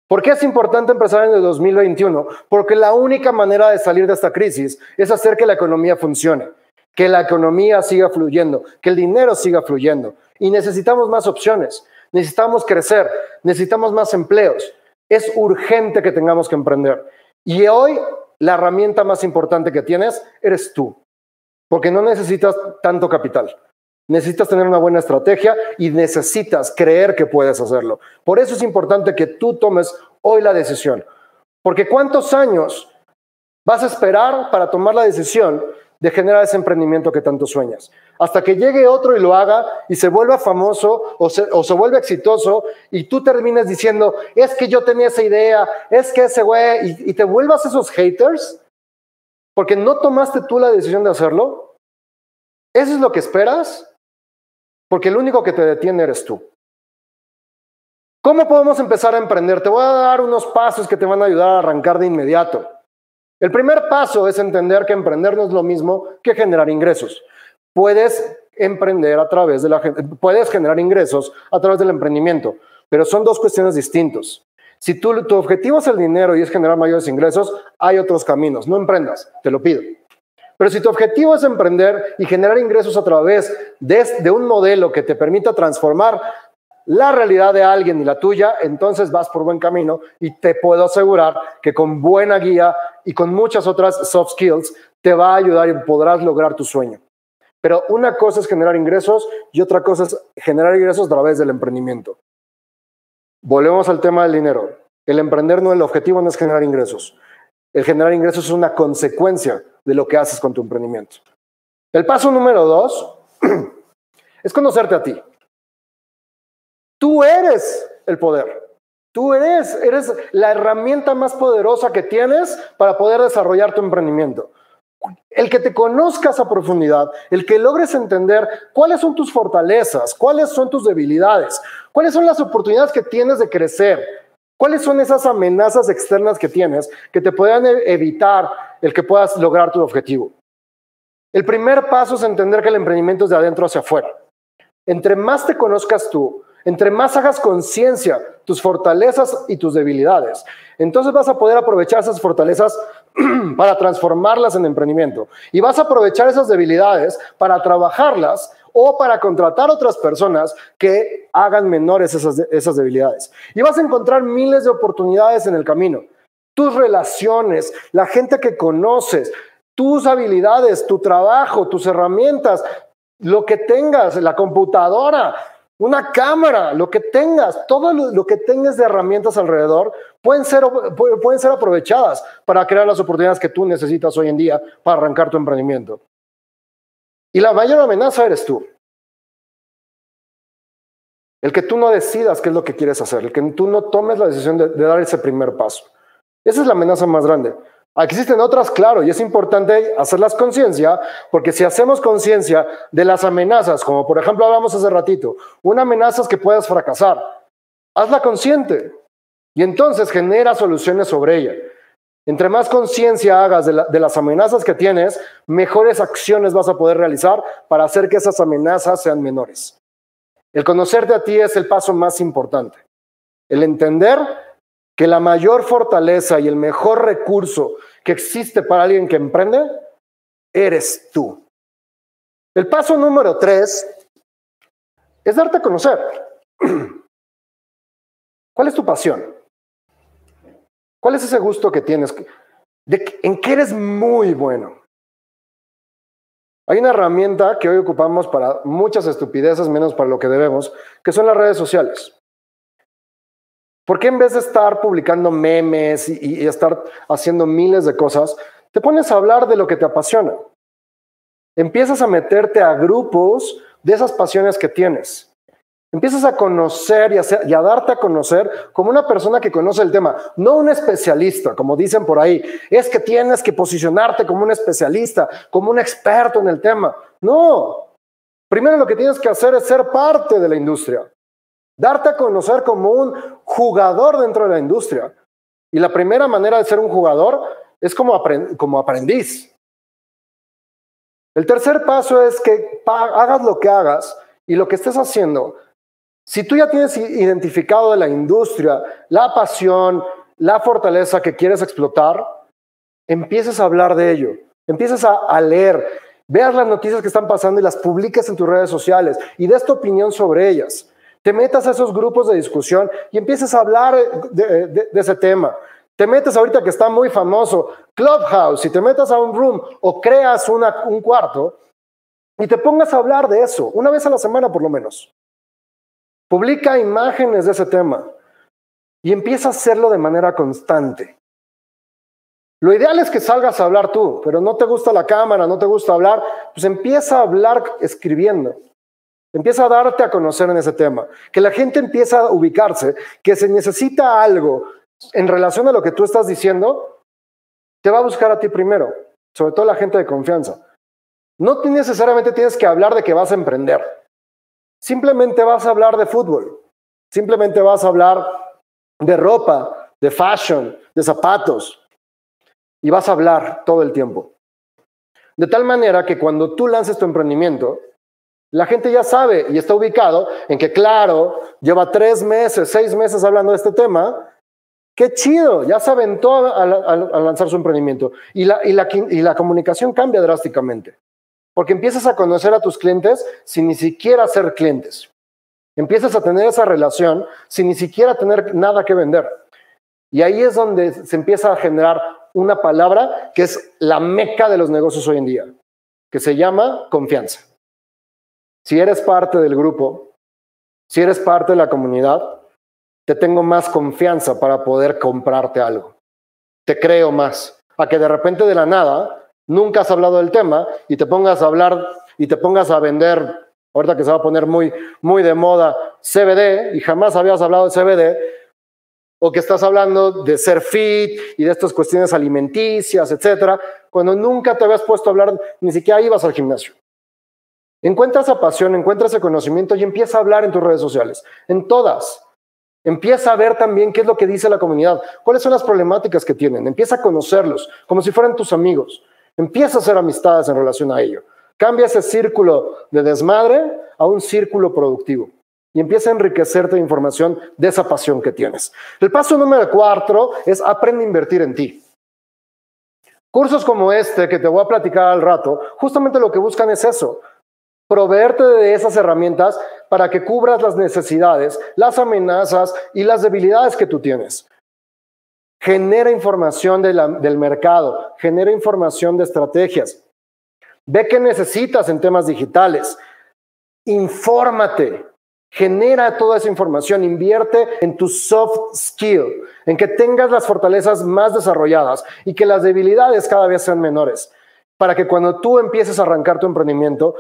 ¿Por qué es importante empezar en el 2021? Porque la única manera de salir de esta crisis es hacer que la economía funcione que la economía siga fluyendo, que el dinero siga fluyendo. Y necesitamos más opciones, necesitamos crecer, necesitamos más empleos. Es urgente que tengamos que emprender. Y hoy la herramienta más importante que tienes eres tú, porque no necesitas tanto capital. Necesitas tener una buena estrategia y necesitas creer que puedes hacerlo. Por eso es importante que tú tomes hoy la decisión. Porque ¿cuántos años vas a esperar para tomar la decisión de generar ese emprendimiento que tanto sueñas? Hasta que llegue otro y lo haga y se vuelva famoso o se, o se vuelve exitoso y tú termines diciendo, es que yo tenía esa idea, es que ese güey, y, y te vuelvas esos haters porque no tomaste tú la decisión de hacerlo. ¿Eso es lo que esperas? Porque el único que te detiene eres tú. ¿Cómo podemos empezar a emprender? Te voy a dar unos pasos que te van a ayudar a arrancar de inmediato. El primer paso es entender que emprender no es lo mismo que generar ingresos. Puedes emprender a través de la puedes generar ingresos a través del emprendimiento, pero son dos cuestiones distintas. Si tu objetivo es el dinero y es generar mayores ingresos, hay otros caminos. No emprendas, te lo pido. Pero si tu objetivo es emprender y generar ingresos a través de, un modelo que te permita transformar la realidad de alguien y la tuya, entonces vas por buen camino y te puedo asegurar que con buena guía y con muchas otras soft skills te va a ayudar y podrás lograr tu sueño. Pero una cosa es generar ingresos y otra cosa es generar ingresos a través del emprendimiento. Volvemos al tema del dinero. El emprender no, el objetivo no es generar ingresos. El generar ingresos es una consecuencia de lo que haces con tu emprendimiento. El paso número dos es conocerte a ti. Tú eres el poder. Tú eres, eres la herramienta más poderosa que tienes para poder desarrollar tu emprendimiento. El que te conozcas a profundidad, el que logres entender cuáles son tus fortalezas, cuáles son tus debilidades, cuáles son las oportunidades que tienes de crecer, ¿Cuáles son esas amenazas externas que tienes que te puedan e-, evitar el que puedas lograr tu objetivo? El primer paso es entender que el emprendimiento es de adentro hacia afuera. Entre más te conozcas tú, entre más hagas conciencia tus fortalezas y tus debilidades, entonces vas a poder aprovechar esas fortalezas para transformarlas en emprendimiento y vas a aprovechar esas debilidades para trabajarlas o para contratar otras personas que hagan menores esas, esas debilidades. Y vas a encontrar miles de oportunidades en el camino. Tus relaciones, la gente que conoces, tus habilidades, tu trabajo, tus herramientas, lo que tengas, la computadora, una cámara, lo que tengas, todo lo, que tengas de herramientas alrededor pueden ser, pueden ser aprovechadas para crear las oportunidades que tú necesitas hoy en día para arrancar tu emprendimiento. Y la mayor amenaza eres tú. El que tú no decidas qué es lo que quieres hacer, el que tú no tomes la decisión de, dar ese primer paso. Esa es la amenaza más grande. Existen otras, claro, y es importante hacerlas conciencia, porque si hacemos conciencia de las amenazas, como por ejemplo hablamos hace ratito, una amenaza es que puedas fracasar, hazla consciente y entonces genera soluciones sobre ella. Entre más conciencia hagas de, las amenazas que tienes, mejores acciones vas a poder realizar para hacer que esas amenazas sean menores. El conocerte a ti es el paso más importante. El entender que la mayor fortaleza y el mejor recurso que existe para alguien que emprende eres tú. El paso número tres es darte a conocer. ¿Cuál es tu pasión? ¿Cuál es ese gusto que tienes? ¿En qué eres muy bueno? Hay una herramienta que hoy ocupamos para muchas estupideces, menos para lo que debemos, que son las redes sociales. ¿Por qué en vez de estar publicando memes y, estar haciendo miles de cosas, te pones a hablar de lo que te apasiona? Empiezas a meterte a grupos de esas pasiones que tienes. Empiezas a conocer y a, darte a conocer como una persona que conoce el tema, no un especialista, como dicen por ahí. Es que tienes que posicionarte como un especialista, como un experto en el tema. No. Primero lo que tienes que hacer es ser parte de la industria. Darte a conocer como un jugador dentro de la industria. Y la primera manera de ser un jugador es como, como aprendiz. El tercer paso es que hagas lo que hagas y lo que estés haciendo si tú ya tienes identificado de la industria la pasión, la fortaleza que quieres explotar, empieces a hablar de ello, empieces a, leer, veas las noticias que están pasando y las publiques en tus redes sociales y des tu opinión sobre ellas. Te metas a esos grupos de discusión y empieces a hablar de, ese tema. te metes ahorita que está muy famoso, Clubhouse, si te metas a un room o creas un cuarto y te pongas a hablar de eso, una vez a la semana por lo menos. Publica imágenes de ese tema y empieza a hacerlo de manera constante. Lo ideal es que salgas a hablar tú, pero no te gusta la cámara, no te gusta hablar, pues empieza a hablar escribiendo. Empieza a darte a conocer en ese tema, que la gente empieza a ubicarse, que se necesita algo en relación a lo que tú estás diciendo, te va a buscar a ti primero, sobre todo la gente de confianza. No necesariamente tienes que hablar de que vas a emprender. Simplemente vas a hablar de fútbol. Simplemente vas a hablar de ropa, de fashion, de zapatos, y vas a hablar todo el tiempo. De tal manera que cuando tú lances tu emprendimiento, la gente ya sabe y está ubicado en que, claro, lleva tres meses, seis meses hablando de este tema. Qué chido, ya se aventó a, lanzar su emprendimiento. Y la, y, la, y la comunicación cambia drásticamente. Porque empiezas a conocer a tus clientes sin ni siquiera ser clientes. Empiezas a tener esa relación sin ni siquiera tener nada que vender. Y ahí es donde se empieza a generar una palabra que es la meca de los negocios hoy en día, que se llama confianza. Si eres parte del grupo, si eres parte de la comunidad, te tengo más confianza para poder comprarte algo. Te creo más. A que de repente de la nada, nunca has hablado del tema y te pongas a hablar y te pongas a vender, ahorita que se va a poner muy, muy de moda, CBD y jamás habías hablado de CBD, o que estás hablando de ser fit y de estas cuestiones alimenticias, etcétera, cuando nunca te habías puesto a hablar, ni siquiera ibas al gimnasio. Encuentra esa pasión, encuentra ese conocimiento y empieza a hablar en tus redes sociales, en todas. Empieza a ver también qué es lo que dice la comunidad, cuáles son las problemáticas que tienen, empieza a conocerlos como si fueran tus amigos, empieza a hacer amistades en relación a ello. Cambia ese círculo de desmadre a un círculo productivo y empieza a enriquecerte de información de esa pasión que tienes. El paso número cuatro es aprende a invertir en ti. Cursos como este que te voy a platicar al rato, justamente lo que buscan es eso, proveerte de esas herramientas para que cubras las necesidades, las amenazas y las debilidades que tú tienes. Genera información del mercado, genera información de estrategias. Ve qué necesitas en temas digitales. Infórmate, Genera toda esa información, invierte en tu soft skill, en que tengas las fortalezas más desarrolladas y que las debilidades cada vez sean menores, para que cuando tú empieces a arrancar tu emprendimiento,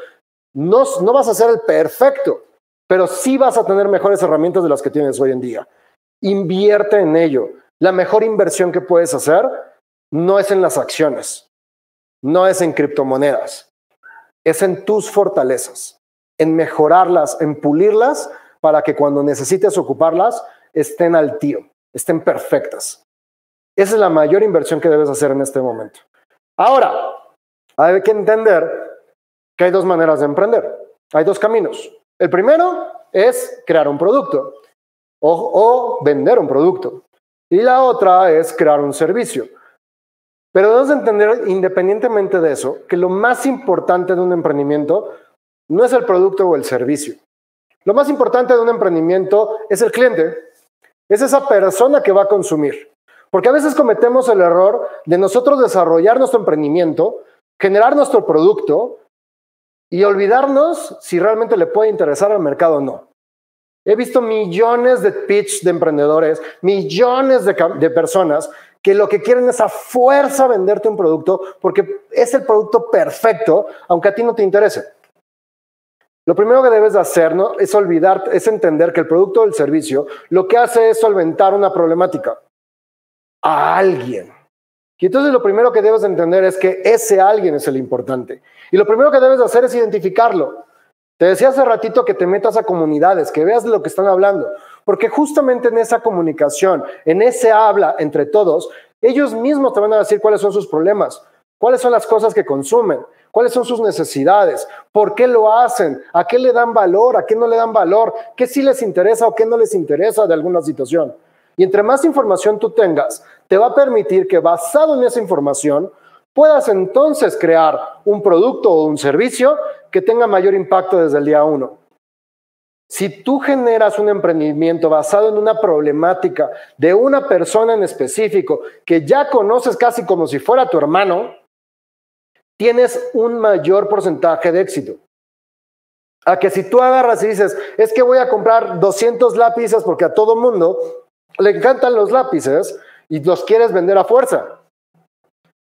no, no vas a ser el perfecto, pero sí vas a tener mejores herramientas de las que tienes hoy en día. Invierte en ello. La mejor inversión que puedes hacer no es en las acciones, no es en criptomonedas, es en tus fortalezas en mejorarlas, en pulirlas, para que cuando necesites ocuparlas estén al tiro, estén perfectas. Esa es la mayor inversión que debes hacer en este momento. Ahora, hay que entender que hay dos maneras de emprender. Hay dos caminos. El primero es crear un producto o, o vender un producto. Y la otra es crear un servicio. Pero debes entender, independientemente de eso, que lo más importante de un emprendimiento no es el producto o el servicio. Lo más importante de un emprendimiento es el cliente, es esa persona que va a consumir. Porque a veces cometemos el error de nosotros desarrollar nuestro emprendimiento, generar nuestro producto y olvidarnos si realmente le puede interesar al mercado o no. He visto millones de pitch de emprendedores, millones de, personas que lo que quieren es a fuerza venderte un producto porque es el producto perfecto, aunque a ti no te interese. Lo primero que debes de hacer es olvidar, es entender que el producto o el servicio lo que hace es solventar una problemática a alguien. Y entonces lo primero que debes de entender es que ese alguien es el importante. Y lo primero que debes de hacer es identificarlo. Te decía hace ratito que te metas a comunidades, que veas de lo que están hablando, porque justamente en esa comunicación, en ese habla entre todos, ellos mismos te van a decir cuáles son sus problemas, cuáles son las cosas que consumen, cuáles son sus necesidades, por qué lo hacen, a qué le dan valor, a qué no le dan valor, qué sí les interesa o qué no les interesa de alguna situación. Y entre más información tú tengas, te va a permitir que basado en esa información puedas entonces crear un producto o un servicio que tenga mayor impacto desde el día uno. Si tú generas un emprendimiento basado en una problemática de una persona en específico que ya conoces casi como si fuera tu hermano, tienes un mayor porcentaje de éxito. A que si tú agarras y dices, es que voy a comprar 200 lápices porque a todo mundo le encantan los lápices y los quieres vender a fuerza.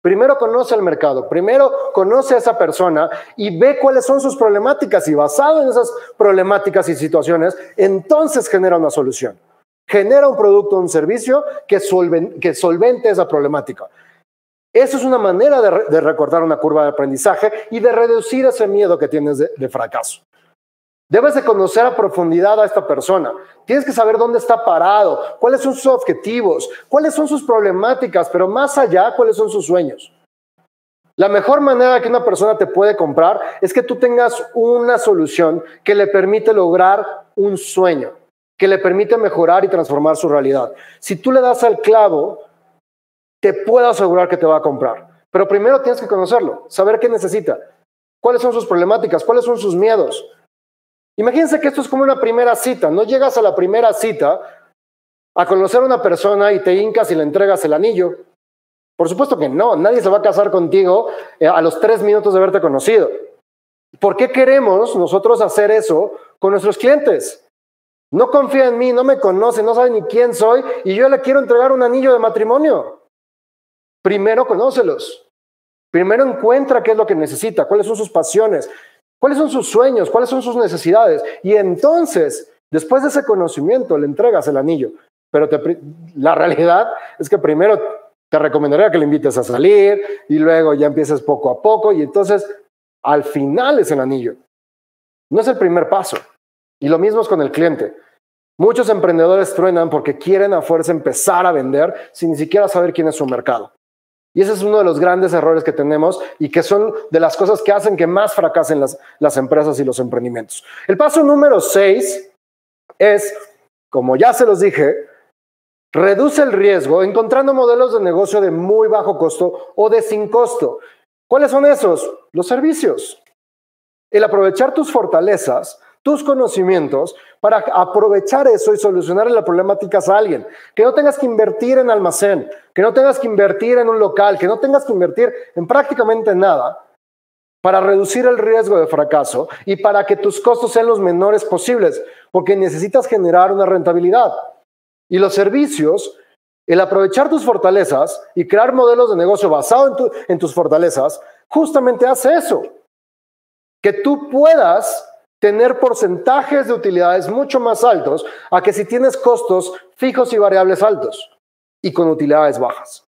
Primero conoce el mercado, primero conoce a esa persona y ve cuáles son sus problemáticas y basado en esas problemáticas y situaciones, entonces genera una solución. Genera un producto o un servicio que, solvente esa problemática. Eso es una manera de, recortar una curva de aprendizaje y de reducir ese miedo que tienes de fracaso. Debes de conocer a profundidad a esta persona. Tienes que saber dónde está parado, cuáles son sus objetivos, cuáles son sus problemáticas, pero más allá, cuáles son sus sueños. La mejor manera que una persona te puede comprar es que tú tengas una solución que le permite lograr un sueño, que le permite mejorar y transformar su realidad. Si tú le das al clavo, te puedo asegurar que te va a comprar. Pero primero tienes que conocerlo, saber qué necesita, cuáles son sus problemáticas, cuáles son sus miedos. Imagínense que esto es como una primera cita. No llegas a la primera cita a conocer a una persona y te hincas y le entregas el anillo. Por supuesto que no, nadie se va a casar contigo eh, a los tres minutos de haberte conocido. ¿Por qué queremos nosotros hacer eso con nuestros clientes? No confía en mí, no me conoce, no sabe ni quién soy y yo le quiero entregar un anillo de matrimonio. Primero conócelos. Primero encuentra qué es lo que necesita, cuáles son sus pasiones, ¿Cuáles son sus sueños? ¿Cuáles son sus necesidades? Y entonces, después de ese conocimiento, le entregas el anillo. Pero la realidad es que primero te recomendaría que le invites a salir y luego ya empieces poco a poco y entonces al final es el anillo. No es el primer paso. Y lo mismo es con el cliente. Muchos emprendedores truenan porque quieren a fuerza empezar a vender sin ni siquiera saber quién es su mercado. Y ese es uno de los grandes errores que tenemos y que son de las cosas que hacen que más fracasen las, las empresas y los emprendimientos. El paso número seis es, como ya se los dije, reduce el riesgo encontrando modelos de negocio de muy bajo costo o de sin costo. ¿Cuáles son esos? Los servicios. El aprovechar tus fortalezas tus conocimientos para aprovechar eso y solucionar las problemáticas a alguien. Que no tengas que invertir en almacén, que no tengas que invertir en un local, que no tengas que invertir en prácticamente nada para reducir el riesgo de fracaso y para que tus costos sean los menores posibles, porque necesitas generar una rentabilidad. Y los servicios, el aprovechar tus fortalezas y crear modelos de negocio basados en, en tus fortalezas, justamente hace eso. Que tú puedas tener porcentajes de utilidades mucho más altos a que si tienes costos fijos y variables altos y con utilidades bajas.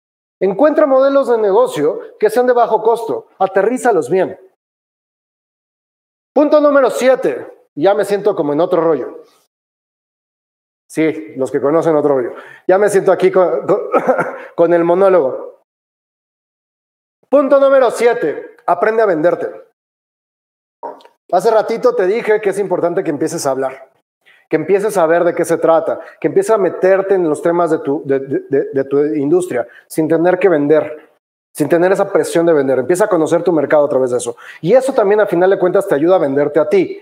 Encuentra modelos de negocio que sean de bajo costo, aterrízalos bien. Punto número siete, ya me siento como en otro rollo. Sí, los que conocen otro rollo. Ya me siento aquí con, con el monólogo. Punto número siete, aprende a venderte. Hace ratito te dije que es importante que empieces a hablar, que empieces a ver de qué se trata, que empieces a meterte en los temas de tu, de, tu industria sin tener que vender, sin tener esa presión de vender. Empieza a conocer tu mercado a través de eso. Y eso también a final de cuentas te ayuda a venderte a ti.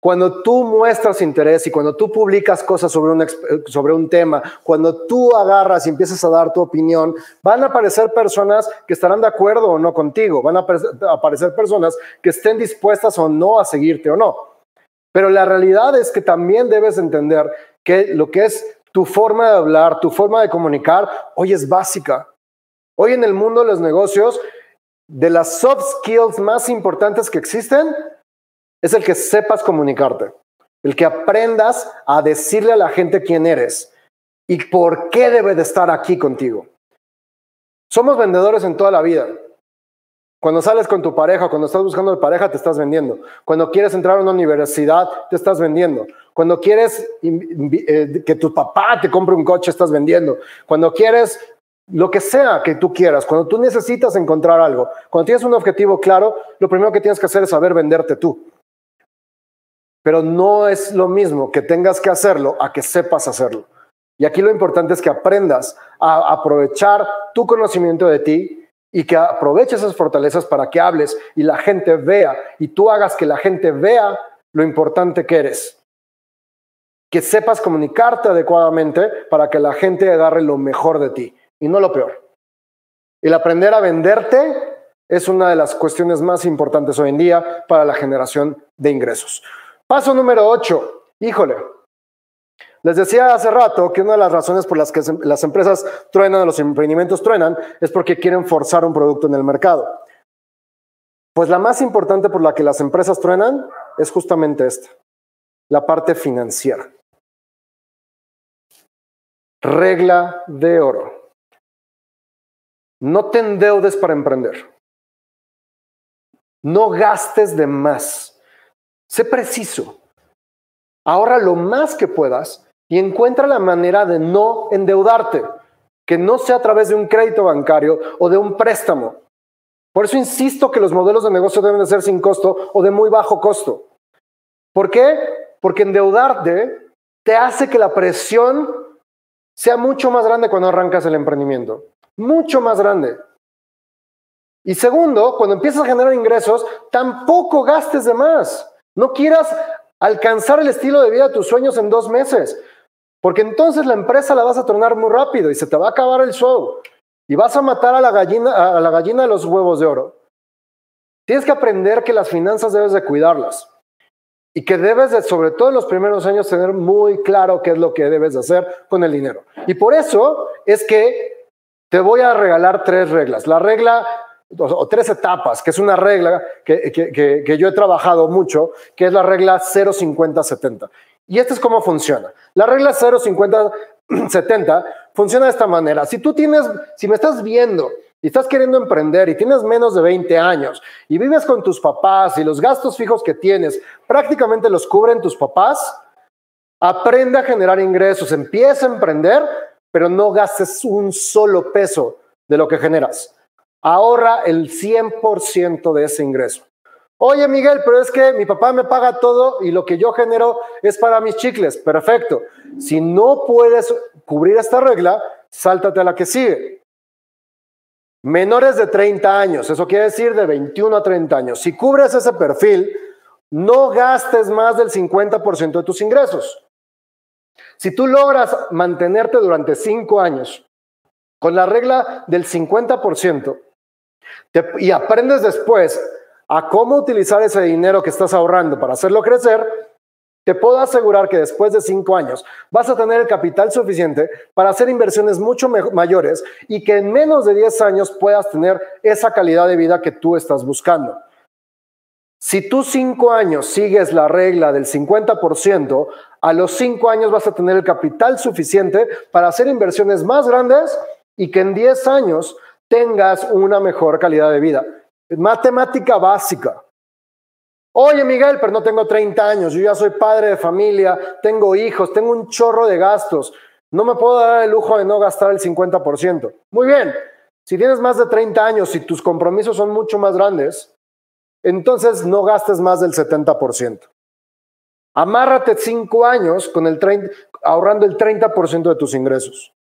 Cuando tú muestras interés y cuando tú publicas cosas sobre un, sobre un tema, cuando tú agarras y empiezas a dar tu opinión, van a aparecer personas que estarán de acuerdo o no contigo, van a aparecer personas que estén dispuestas o no a seguirte o no. Pero la realidad es que también debes entender que lo que es tu forma de hablar, tu forma de comunicar, hoy es básica. Hoy en el mundo de los negocios, de las soft skills más importantes que existen, es el que sepas comunicarte, el que aprendas a decirle a la gente quién eres y por qué debe de estar aquí contigo. Somos vendedores en toda la vida. Cuando sales con tu pareja, cuando estás buscando de pareja, te estás vendiendo. Cuando quieres entrar a una universidad, te estás vendiendo. Cuando quieres eh, que tu papá te compre un coche, estás vendiendo. Cuando quieres lo que sea que tú quieras, cuando tú necesitas encontrar algo, cuando tienes un objetivo claro, lo primero que tienes que hacer es saber venderte tú. Pero no es lo mismo que tengas que hacerlo a que sepas hacerlo. Y aquí lo importante es que aprendas a aprovechar tu conocimiento de ti y que aproveches esas fortalezas para que hables y la gente vea y tú hagas que la gente vea lo importante que eres. que sepas comunicarte adecuadamente para que la gente agarre lo mejor de ti y no lo peor. El aprender a venderte es una de las cuestiones más importantes hoy en día para la generación de ingresos. Paso número 8. Híjole. Les decía hace rato que una de las razones por las que las empresas truenan, los emprendimientos truenan, es porque quieren forzar un producto en el mercado. Pues la más importante por la que las empresas truenan es justamente esta, la parte financiera. Regla de oro. No te endeudes para emprender. No gastes de más. Sé preciso. Ahorra lo más que puedas y encuentra la manera de no endeudarte, que no sea a través de un crédito bancario o de un préstamo. Por eso insisto que los modelos de negocio deben de ser sin costo o de muy bajo costo. ¿Por qué? Porque endeudarte te hace que la presión sea mucho más grande cuando arrancas el emprendimiento. Mucho más grande. Y segundo, cuando empiezas a generar ingresos, tampoco gastes de más. No quieras alcanzar el estilo de vida de tus sueños en dos meses, porque entonces la empresa la vas a tornar muy rápido y se te va a acabar el show y vas a matar a la gallina, a la gallina de los huevos de oro. Tienes que aprender que las finanzas debes de cuidarlas y que debes de, sobre todo en los primeros años, tener muy claro qué es lo que debes de hacer con el dinero. Y por eso es que te voy a regalar tres reglas. La regla o tres etapas, que es una regla que, que, yo he trabajado mucho, que es la regla 050-70. Y esta es cómo funciona. La regla 050-70 funciona de esta manera. Si tú tienes, si me estás viendo y estás queriendo emprender y tienes menos de 20 años y vives con tus papás y los gastos fijos que tienes prácticamente los cubren tus papás, aprende a generar ingresos, empieza a emprender, pero no gastes un solo peso de lo que generas ahorra el 100% de ese ingreso. Oye, Miguel, pero es que mi papá me paga todo y lo que yo genero es para mis chicles. Perfecto. Si no puedes cubrir esta regla, sáltate a la que sigue. Menores de 30 años, eso quiere decir de 21 a 30 años. Si cubres ese perfil, no gastes más del 50% de tus ingresos. Si tú logras mantenerte durante 5 años con la regla del 50%, y aprendes después a cómo utilizar ese dinero que estás ahorrando para hacerlo crecer, te puedo asegurar que después de cinco años vas a tener el capital suficiente para hacer inversiones mucho mayores y que en menos de 10 años puedas tener esa calidad de vida que tú estás buscando. Si tú cinco años sigues la regla del 50%, a los cinco años vas a tener el capital suficiente para hacer inversiones más grandes y que en 10 años tengas una mejor calidad de vida. Matemática básica. Oye, Miguel, pero no tengo 30 años, yo ya soy padre de familia, tengo hijos, tengo un chorro de gastos. No me puedo dar el lujo de no gastar el 50%. Muy bien, si tienes más de 30 años y tus compromisos son mucho más grandes, entonces no gastes más del 70%. Amárrate 5 años con el ahorrando el 30% de tus ingresos.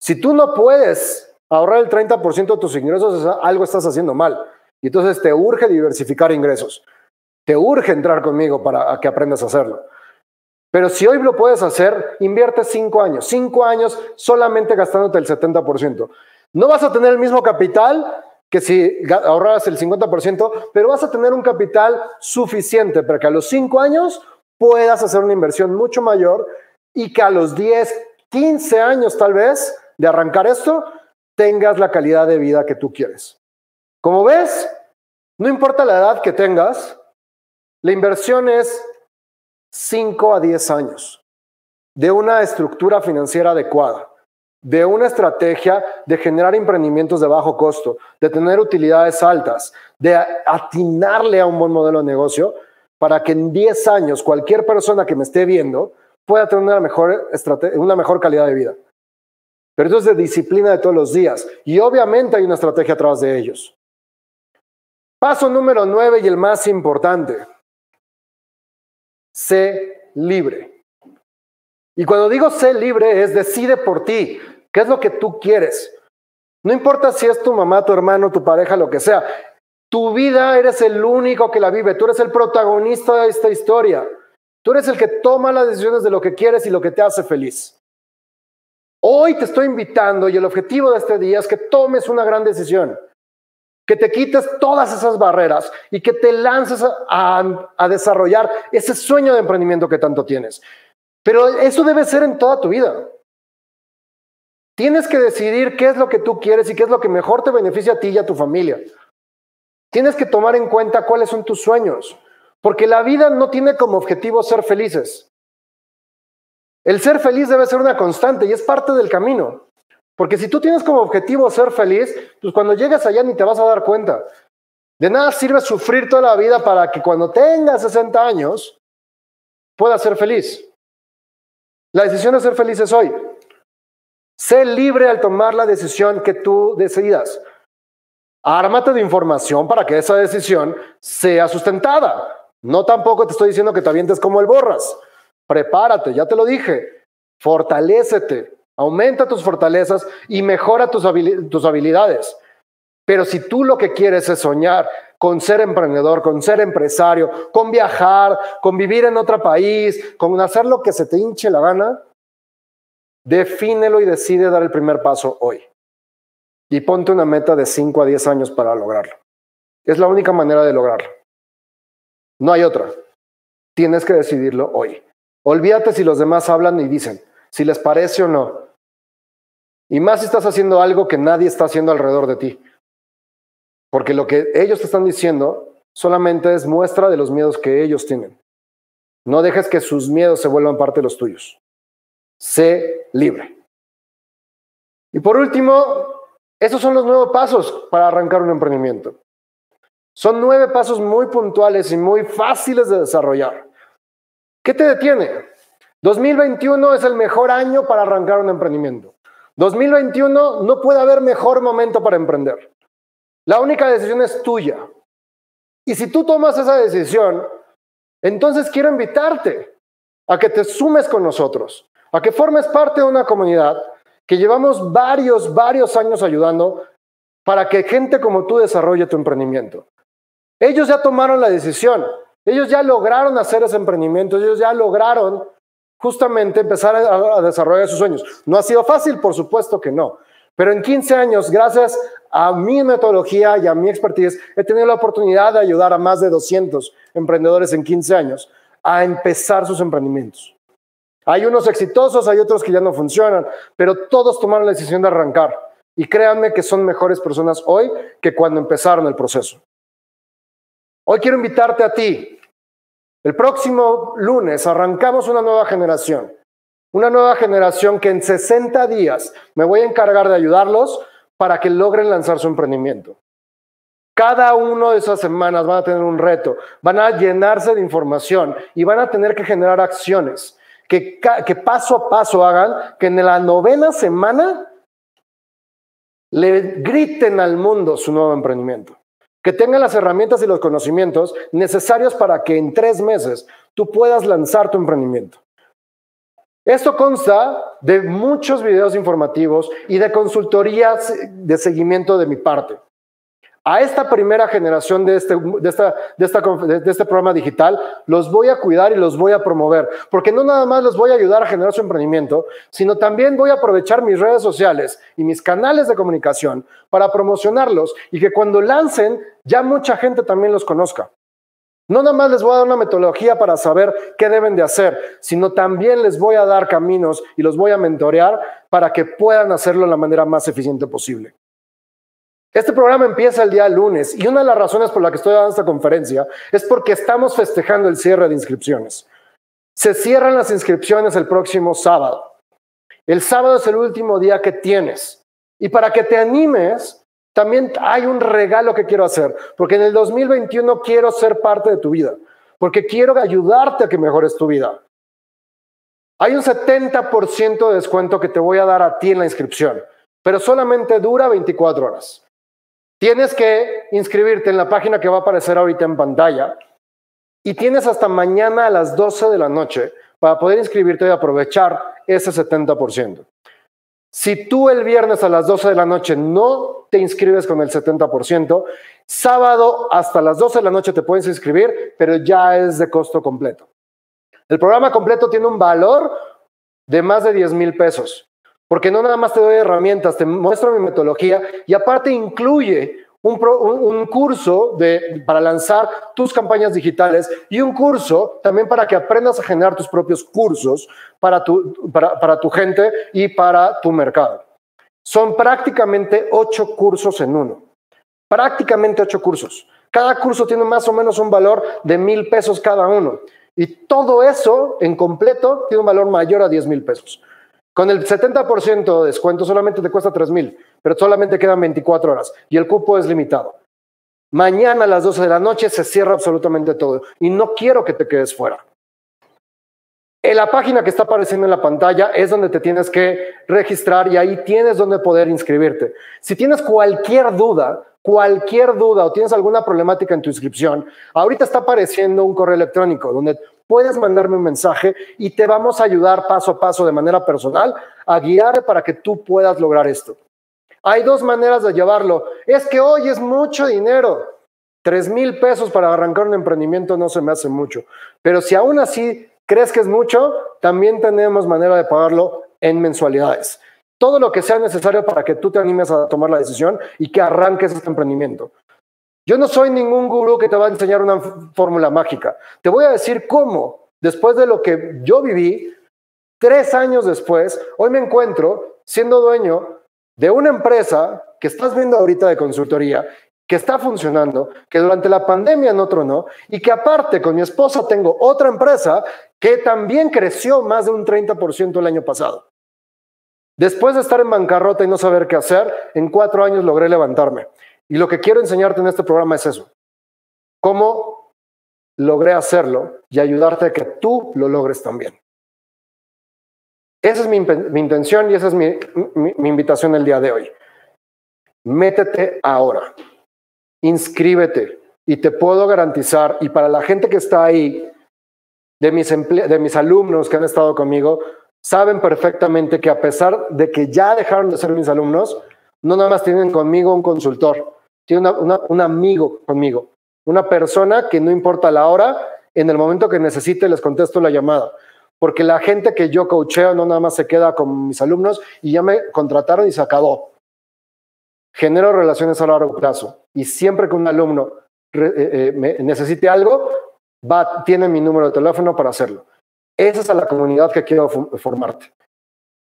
Si tú no puedes ahorrar el 30% de tus ingresos, algo estás haciendo mal. Y entonces te urge diversificar ingresos. Te urge entrar conmigo para que aprendas a hacerlo. Pero si hoy lo puedes hacer, invierte cinco años. Cinco años solamente gastándote el 70%. No vas a tener el mismo capital que si ahorras el 50%, pero vas a tener un capital suficiente para que a los cinco años puedas hacer una inversión mucho mayor y que a los 10, 15 años tal vez de arrancar esto, tengas la calidad de vida que tú quieres. Como ves, no importa la edad que tengas, la inversión es 5 a 10 años de una estructura financiera adecuada, de una estrategia de generar emprendimientos de bajo costo, de tener utilidades altas, de atinarle a un buen modelo de negocio para que en 10 años cualquier persona que me esté viendo pueda tener una mejor, una mejor calidad de vida. Pero eso es de disciplina de todos los días. Y obviamente hay una estrategia atrás de ellos. Paso número nueve y el más importante. Sé libre. Y cuando digo sé libre es decide por ti. ¿Qué es lo que tú quieres? No importa si es tu mamá, tu hermano, tu pareja, lo que sea. Tu vida eres el único que la vive. Tú eres el protagonista de esta historia. Tú eres el que toma las decisiones de lo que quieres y lo que te hace feliz. Hoy te estoy invitando y el objetivo de este día es que tomes una gran decisión, que te quites todas esas barreras y que te lances a, desarrollar ese sueño de emprendimiento que tanto tienes. Pero eso debe ser en toda tu vida. Tienes que decidir qué es lo que tú quieres y qué es lo que mejor te beneficia a ti y a tu familia. Tienes que tomar en cuenta cuáles son tus sueños, porque la vida no tiene como objetivo ser felices. El ser feliz debe ser una constante y es parte del camino. Porque si tú tienes como objetivo ser feliz, pues cuando llegas allá ni te vas a dar cuenta. De nada sirve sufrir toda la vida para que cuando tengas 60 años puedas ser feliz. La decisión de ser feliz es hoy. Sé libre al tomar la decisión que tú decidas. Ármate de información para que esa decisión sea sustentada. No tampoco te estoy diciendo que te avientes como el borras. Prepárate, ya te lo dije. Fortalécete, aumenta tus fortalezas y mejora tus, habilidades. Pero si tú lo que quieres es soñar con ser emprendedor, con ser empresario, con viajar, con vivir en otro país, con hacer lo que se te hinche la gana, defínelo y decide dar el primer paso hoy. Y ponte una meta de 5 a 10 años para lograrlo. Es la única manera de lograrlo. No hay otra. Tienes que decidirlo hoy. Olvídate si los demás hablan y dicen, si les parece o no. Y más si estás haciendo algo que nadie está haciendo alrededor de ti. Porque lo que ellos te están diciendo solamente es muestra de los miedos que ellos tienen. No dejes que sus miedos se vuelvan parte de los tuyos. Sé libre. Y por último, esos son los nueve pasos para arrancar un emprendimiento. Son nueve pasos muy puntuales y muy fáciles de desarrollar. ¿Qué te detiene? 2021 es el mejor año para arrancar un emprendimiento. 2021 no puede haber mejor momento para emprender. La única decisión es tuya. Y si tú tomas esa decisión, entonces quiero invitarte a que te sumes con nosotros, a que formes parte de una comunidad que llevamos varios, varios años ayudando para que gente como tú desarrolle tu emprendimiento. Ellos ya tomaron la decisión. Ellos ya lograron hacer ese emprendimiento, ellos ya lograron justamente empezar a, desarrollar sus sueños. No ha sido fácil, por supuesto que no, pero en 15 años, gracias a mi metodología y a mi expertise, he tenido la oportunidad de ayudar a más de 200 emprendedores en 15 años a empezar sus emprendimientos. Hay unos exitosos, hay otros que ya no funcionan, pero todos tomaron la decisión de arrancar. Y créanme que son mejores personas hoy que cuando empezaron el proceso. Hoy quiero invitarte a ti el próximo lunes arrancamos una nueva generación, una nueva generación que en 60 días me voy a encargar de ayudarlos para que logren lanzar su emprendimiento. Cada uno de esas semanas van a tener un reto, van a llenarse de información y van a tener que generar acciones que, que paso a paso hagan que en la novena semana le griten al mundo su nuevo emprendimiento que tengan las herramientas y los conocimientos necesarios para que en tres meses tú puedas lanzar tu emprendimiento. Esto consta de muchos videos informativos y de consultorías de seguimiento de mi parte a esta primera generación de este, de, este programa digital, los voy a cuidar y los voy a promover, porque no nada más les voy a ayudar a generar su emprendimiento, sino también voy a aprovechar mis redes sociales y mis canales de comunicación para promocionarlos y que cuando lancen ya mucha gente también los conozca. No nada más les voy a dar una metodología para saber qué deben de hacer, sino también les voy a dar caminos y los voy a mentorear para que puedan hacerlo de la manera más eficiente posible. Este programa empieza el día lunes y una de las razones por la que estoy dando esta conferencia es porque estamos festejando el cierre de inscripciones. Se cierran las inscripciones el próximo sábado. El sábado es el último día que tienes. Y para que te animes, también hay un regalo que quiero hacer, porque en el 2021 quiero ser parte de tu vida, porque quiero ayudarte a que mejores tu vida. Hay un 70% de descuento que te voy a dar a ti en la inscripción, pero solamente dura 24 horas. Tienes que inscribirte en la página que va a aparecer ahorita en pantalla y tienes hasta mañana a las 12 de la noche para poder inscribirte y aprovechar ese 70%. Si tú el viernes a las 12 de la noche no te inscribes con el 70%, sábado hasta las 12 de la noche te puedes inscribir, pero ya es de costo completo. El programa completo tiene un valor de más de 10 mil pesos, porque no nada más te doy herramientas, te muestro mi metodología y aparte incluye un, curso de, para lanzar tus campañas digitales y un curso también para que aprendas a generar tus propios cursos para tu, para, para tu gente y para tu mercado. Son prácticamente ocho cursos en uno. Prácticamente ocho cursos. Cada curso tiene más o menos un valor de mil pesos cada uno. Y todo eso en completo tiene un valor mayor a 10 mil pesos. Con el 70% de descuento solamente te cuesta 3 mil, pero solamente quedan 24 horas y el cupo es limitado. Mañana a las 12 de la noche se cierra absolutamente todo y no quiero que te quedes fuera. En la página que está apareciendo en la pantalla es donde te tienes que registrar y ahí tienes donde poder inscribirte. Si tienes cualquier duda, cualquier duda o tienes alguna problemática en tu inscripción, ahorita está apareciendo un correo electrónico donde puedes mandarme un mensaje y te vamos a ayudar paso a paso de manera personal a guiar para que tú puedas lograr esto. Hay dos maneras de llevarlo. Es que hoy es mucho dinero. Tres mil pesos para arrancar un emprendimiento no se me hace mucho. Pero si aún así crees que es mucho, también tenemos manera de pagarlo en mensualidades. Todo lo que sea necesario para que tú te animes a tomar la decisión y que arranques este emprendimiento. Yo no soy ningún gurú que te va a enseñar una fórmula mágica. Te voy a decir cómo, después de lo que yo viví, tres años después, hoy me encuentro siendo dueño de una empresa que estás viendo ahorita de consultoría, que está funcionando, que durante la pandemia no tronó y que aparte con mi esposa tengo otra empresa que también creció más de un 30% el año pasado. Después de estar en bancarrota y no saber qué hacer, en cuatro años logré levantarme. Y lo que quiero enseñarte en este programa es eso. Cómo logré hacerlo y ayudarte a que tú lo logres también. Esa es mi, intención y esa es mi, mi invitación el día de hoy. Métete ahora, inscríbete y te puedo garantizar, y para la gente que está ahí, de mis, de mis alumnos que han estado conmigo, saben perfectamente que a pesar de que ya dejaron de ser mis alumnos, no nada más tienen conmigo un consultor, tienen un amigo conmigo, una persona que no importa la hora, en el momento que necesite les contesto la llamada. Porque la gente que yo coacheo no nada más se queda con mis alumnos y ya me contrataron y se acabó. Genero relaciones a largo plazo y siempre que un alumno eh, eh, necesite algo, tiene mi número de teléfono para hacerlo. Esa es la comunidad que quiero formarte.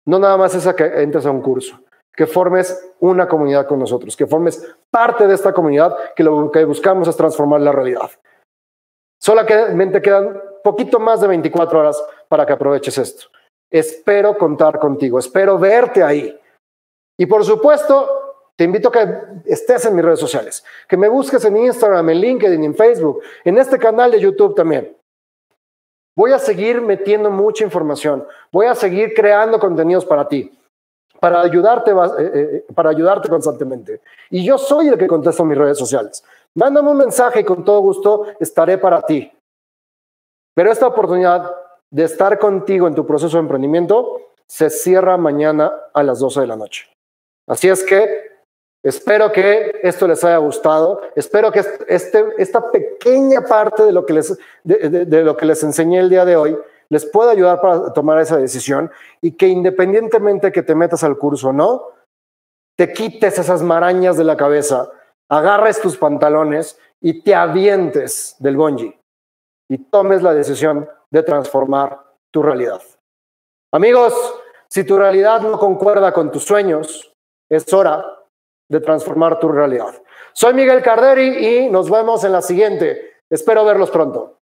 No nada más esa que entres a un curso, que formes una comunidad con nosotros, que formes parte de esta comunidad que lo que buscamos es transformar la realidad. Solamente quedan poquito más de 24 horas para que aproveches esto. Espero contar contigo, espero verte ahí. Y por supuesto, te invito a que estés en mis redes sociales, que me busques en Instagram, en LinkedIn, en Facebook, en este canal de YouTube también. Voy a seguir metiendo mucha información, voy a seguir creando contenidos para ti, para ayudarte, eh, eh, para ayudarte constantemente. Y yo soy el que contesto mis redes sociales. Mándame un mensaje y con todo gusto estaré para ti. Pero esta oportunidad de estar contigo en tu proceso de emprendimiento se cierra mañana a las 12 de la noche. Así es que Espero que esto les haya gustado. Espero que este, esta pequeña parte de lo, que les, enseñé el día de hoy les pueda ayudar para tomar esa decisión y que independientemente que te metas al curso o no, te quites esas marañas de la cabeza, agarres tus pantalones y te avientes del bungee y tomes la decisión de transformar tu realidad. Amigos, si tu realidad no concuerda con tus sueños, es hora de transformar tu realidad. Soy Miguel Carderi y nos vemos en la siguiente. Espero verlos pronto.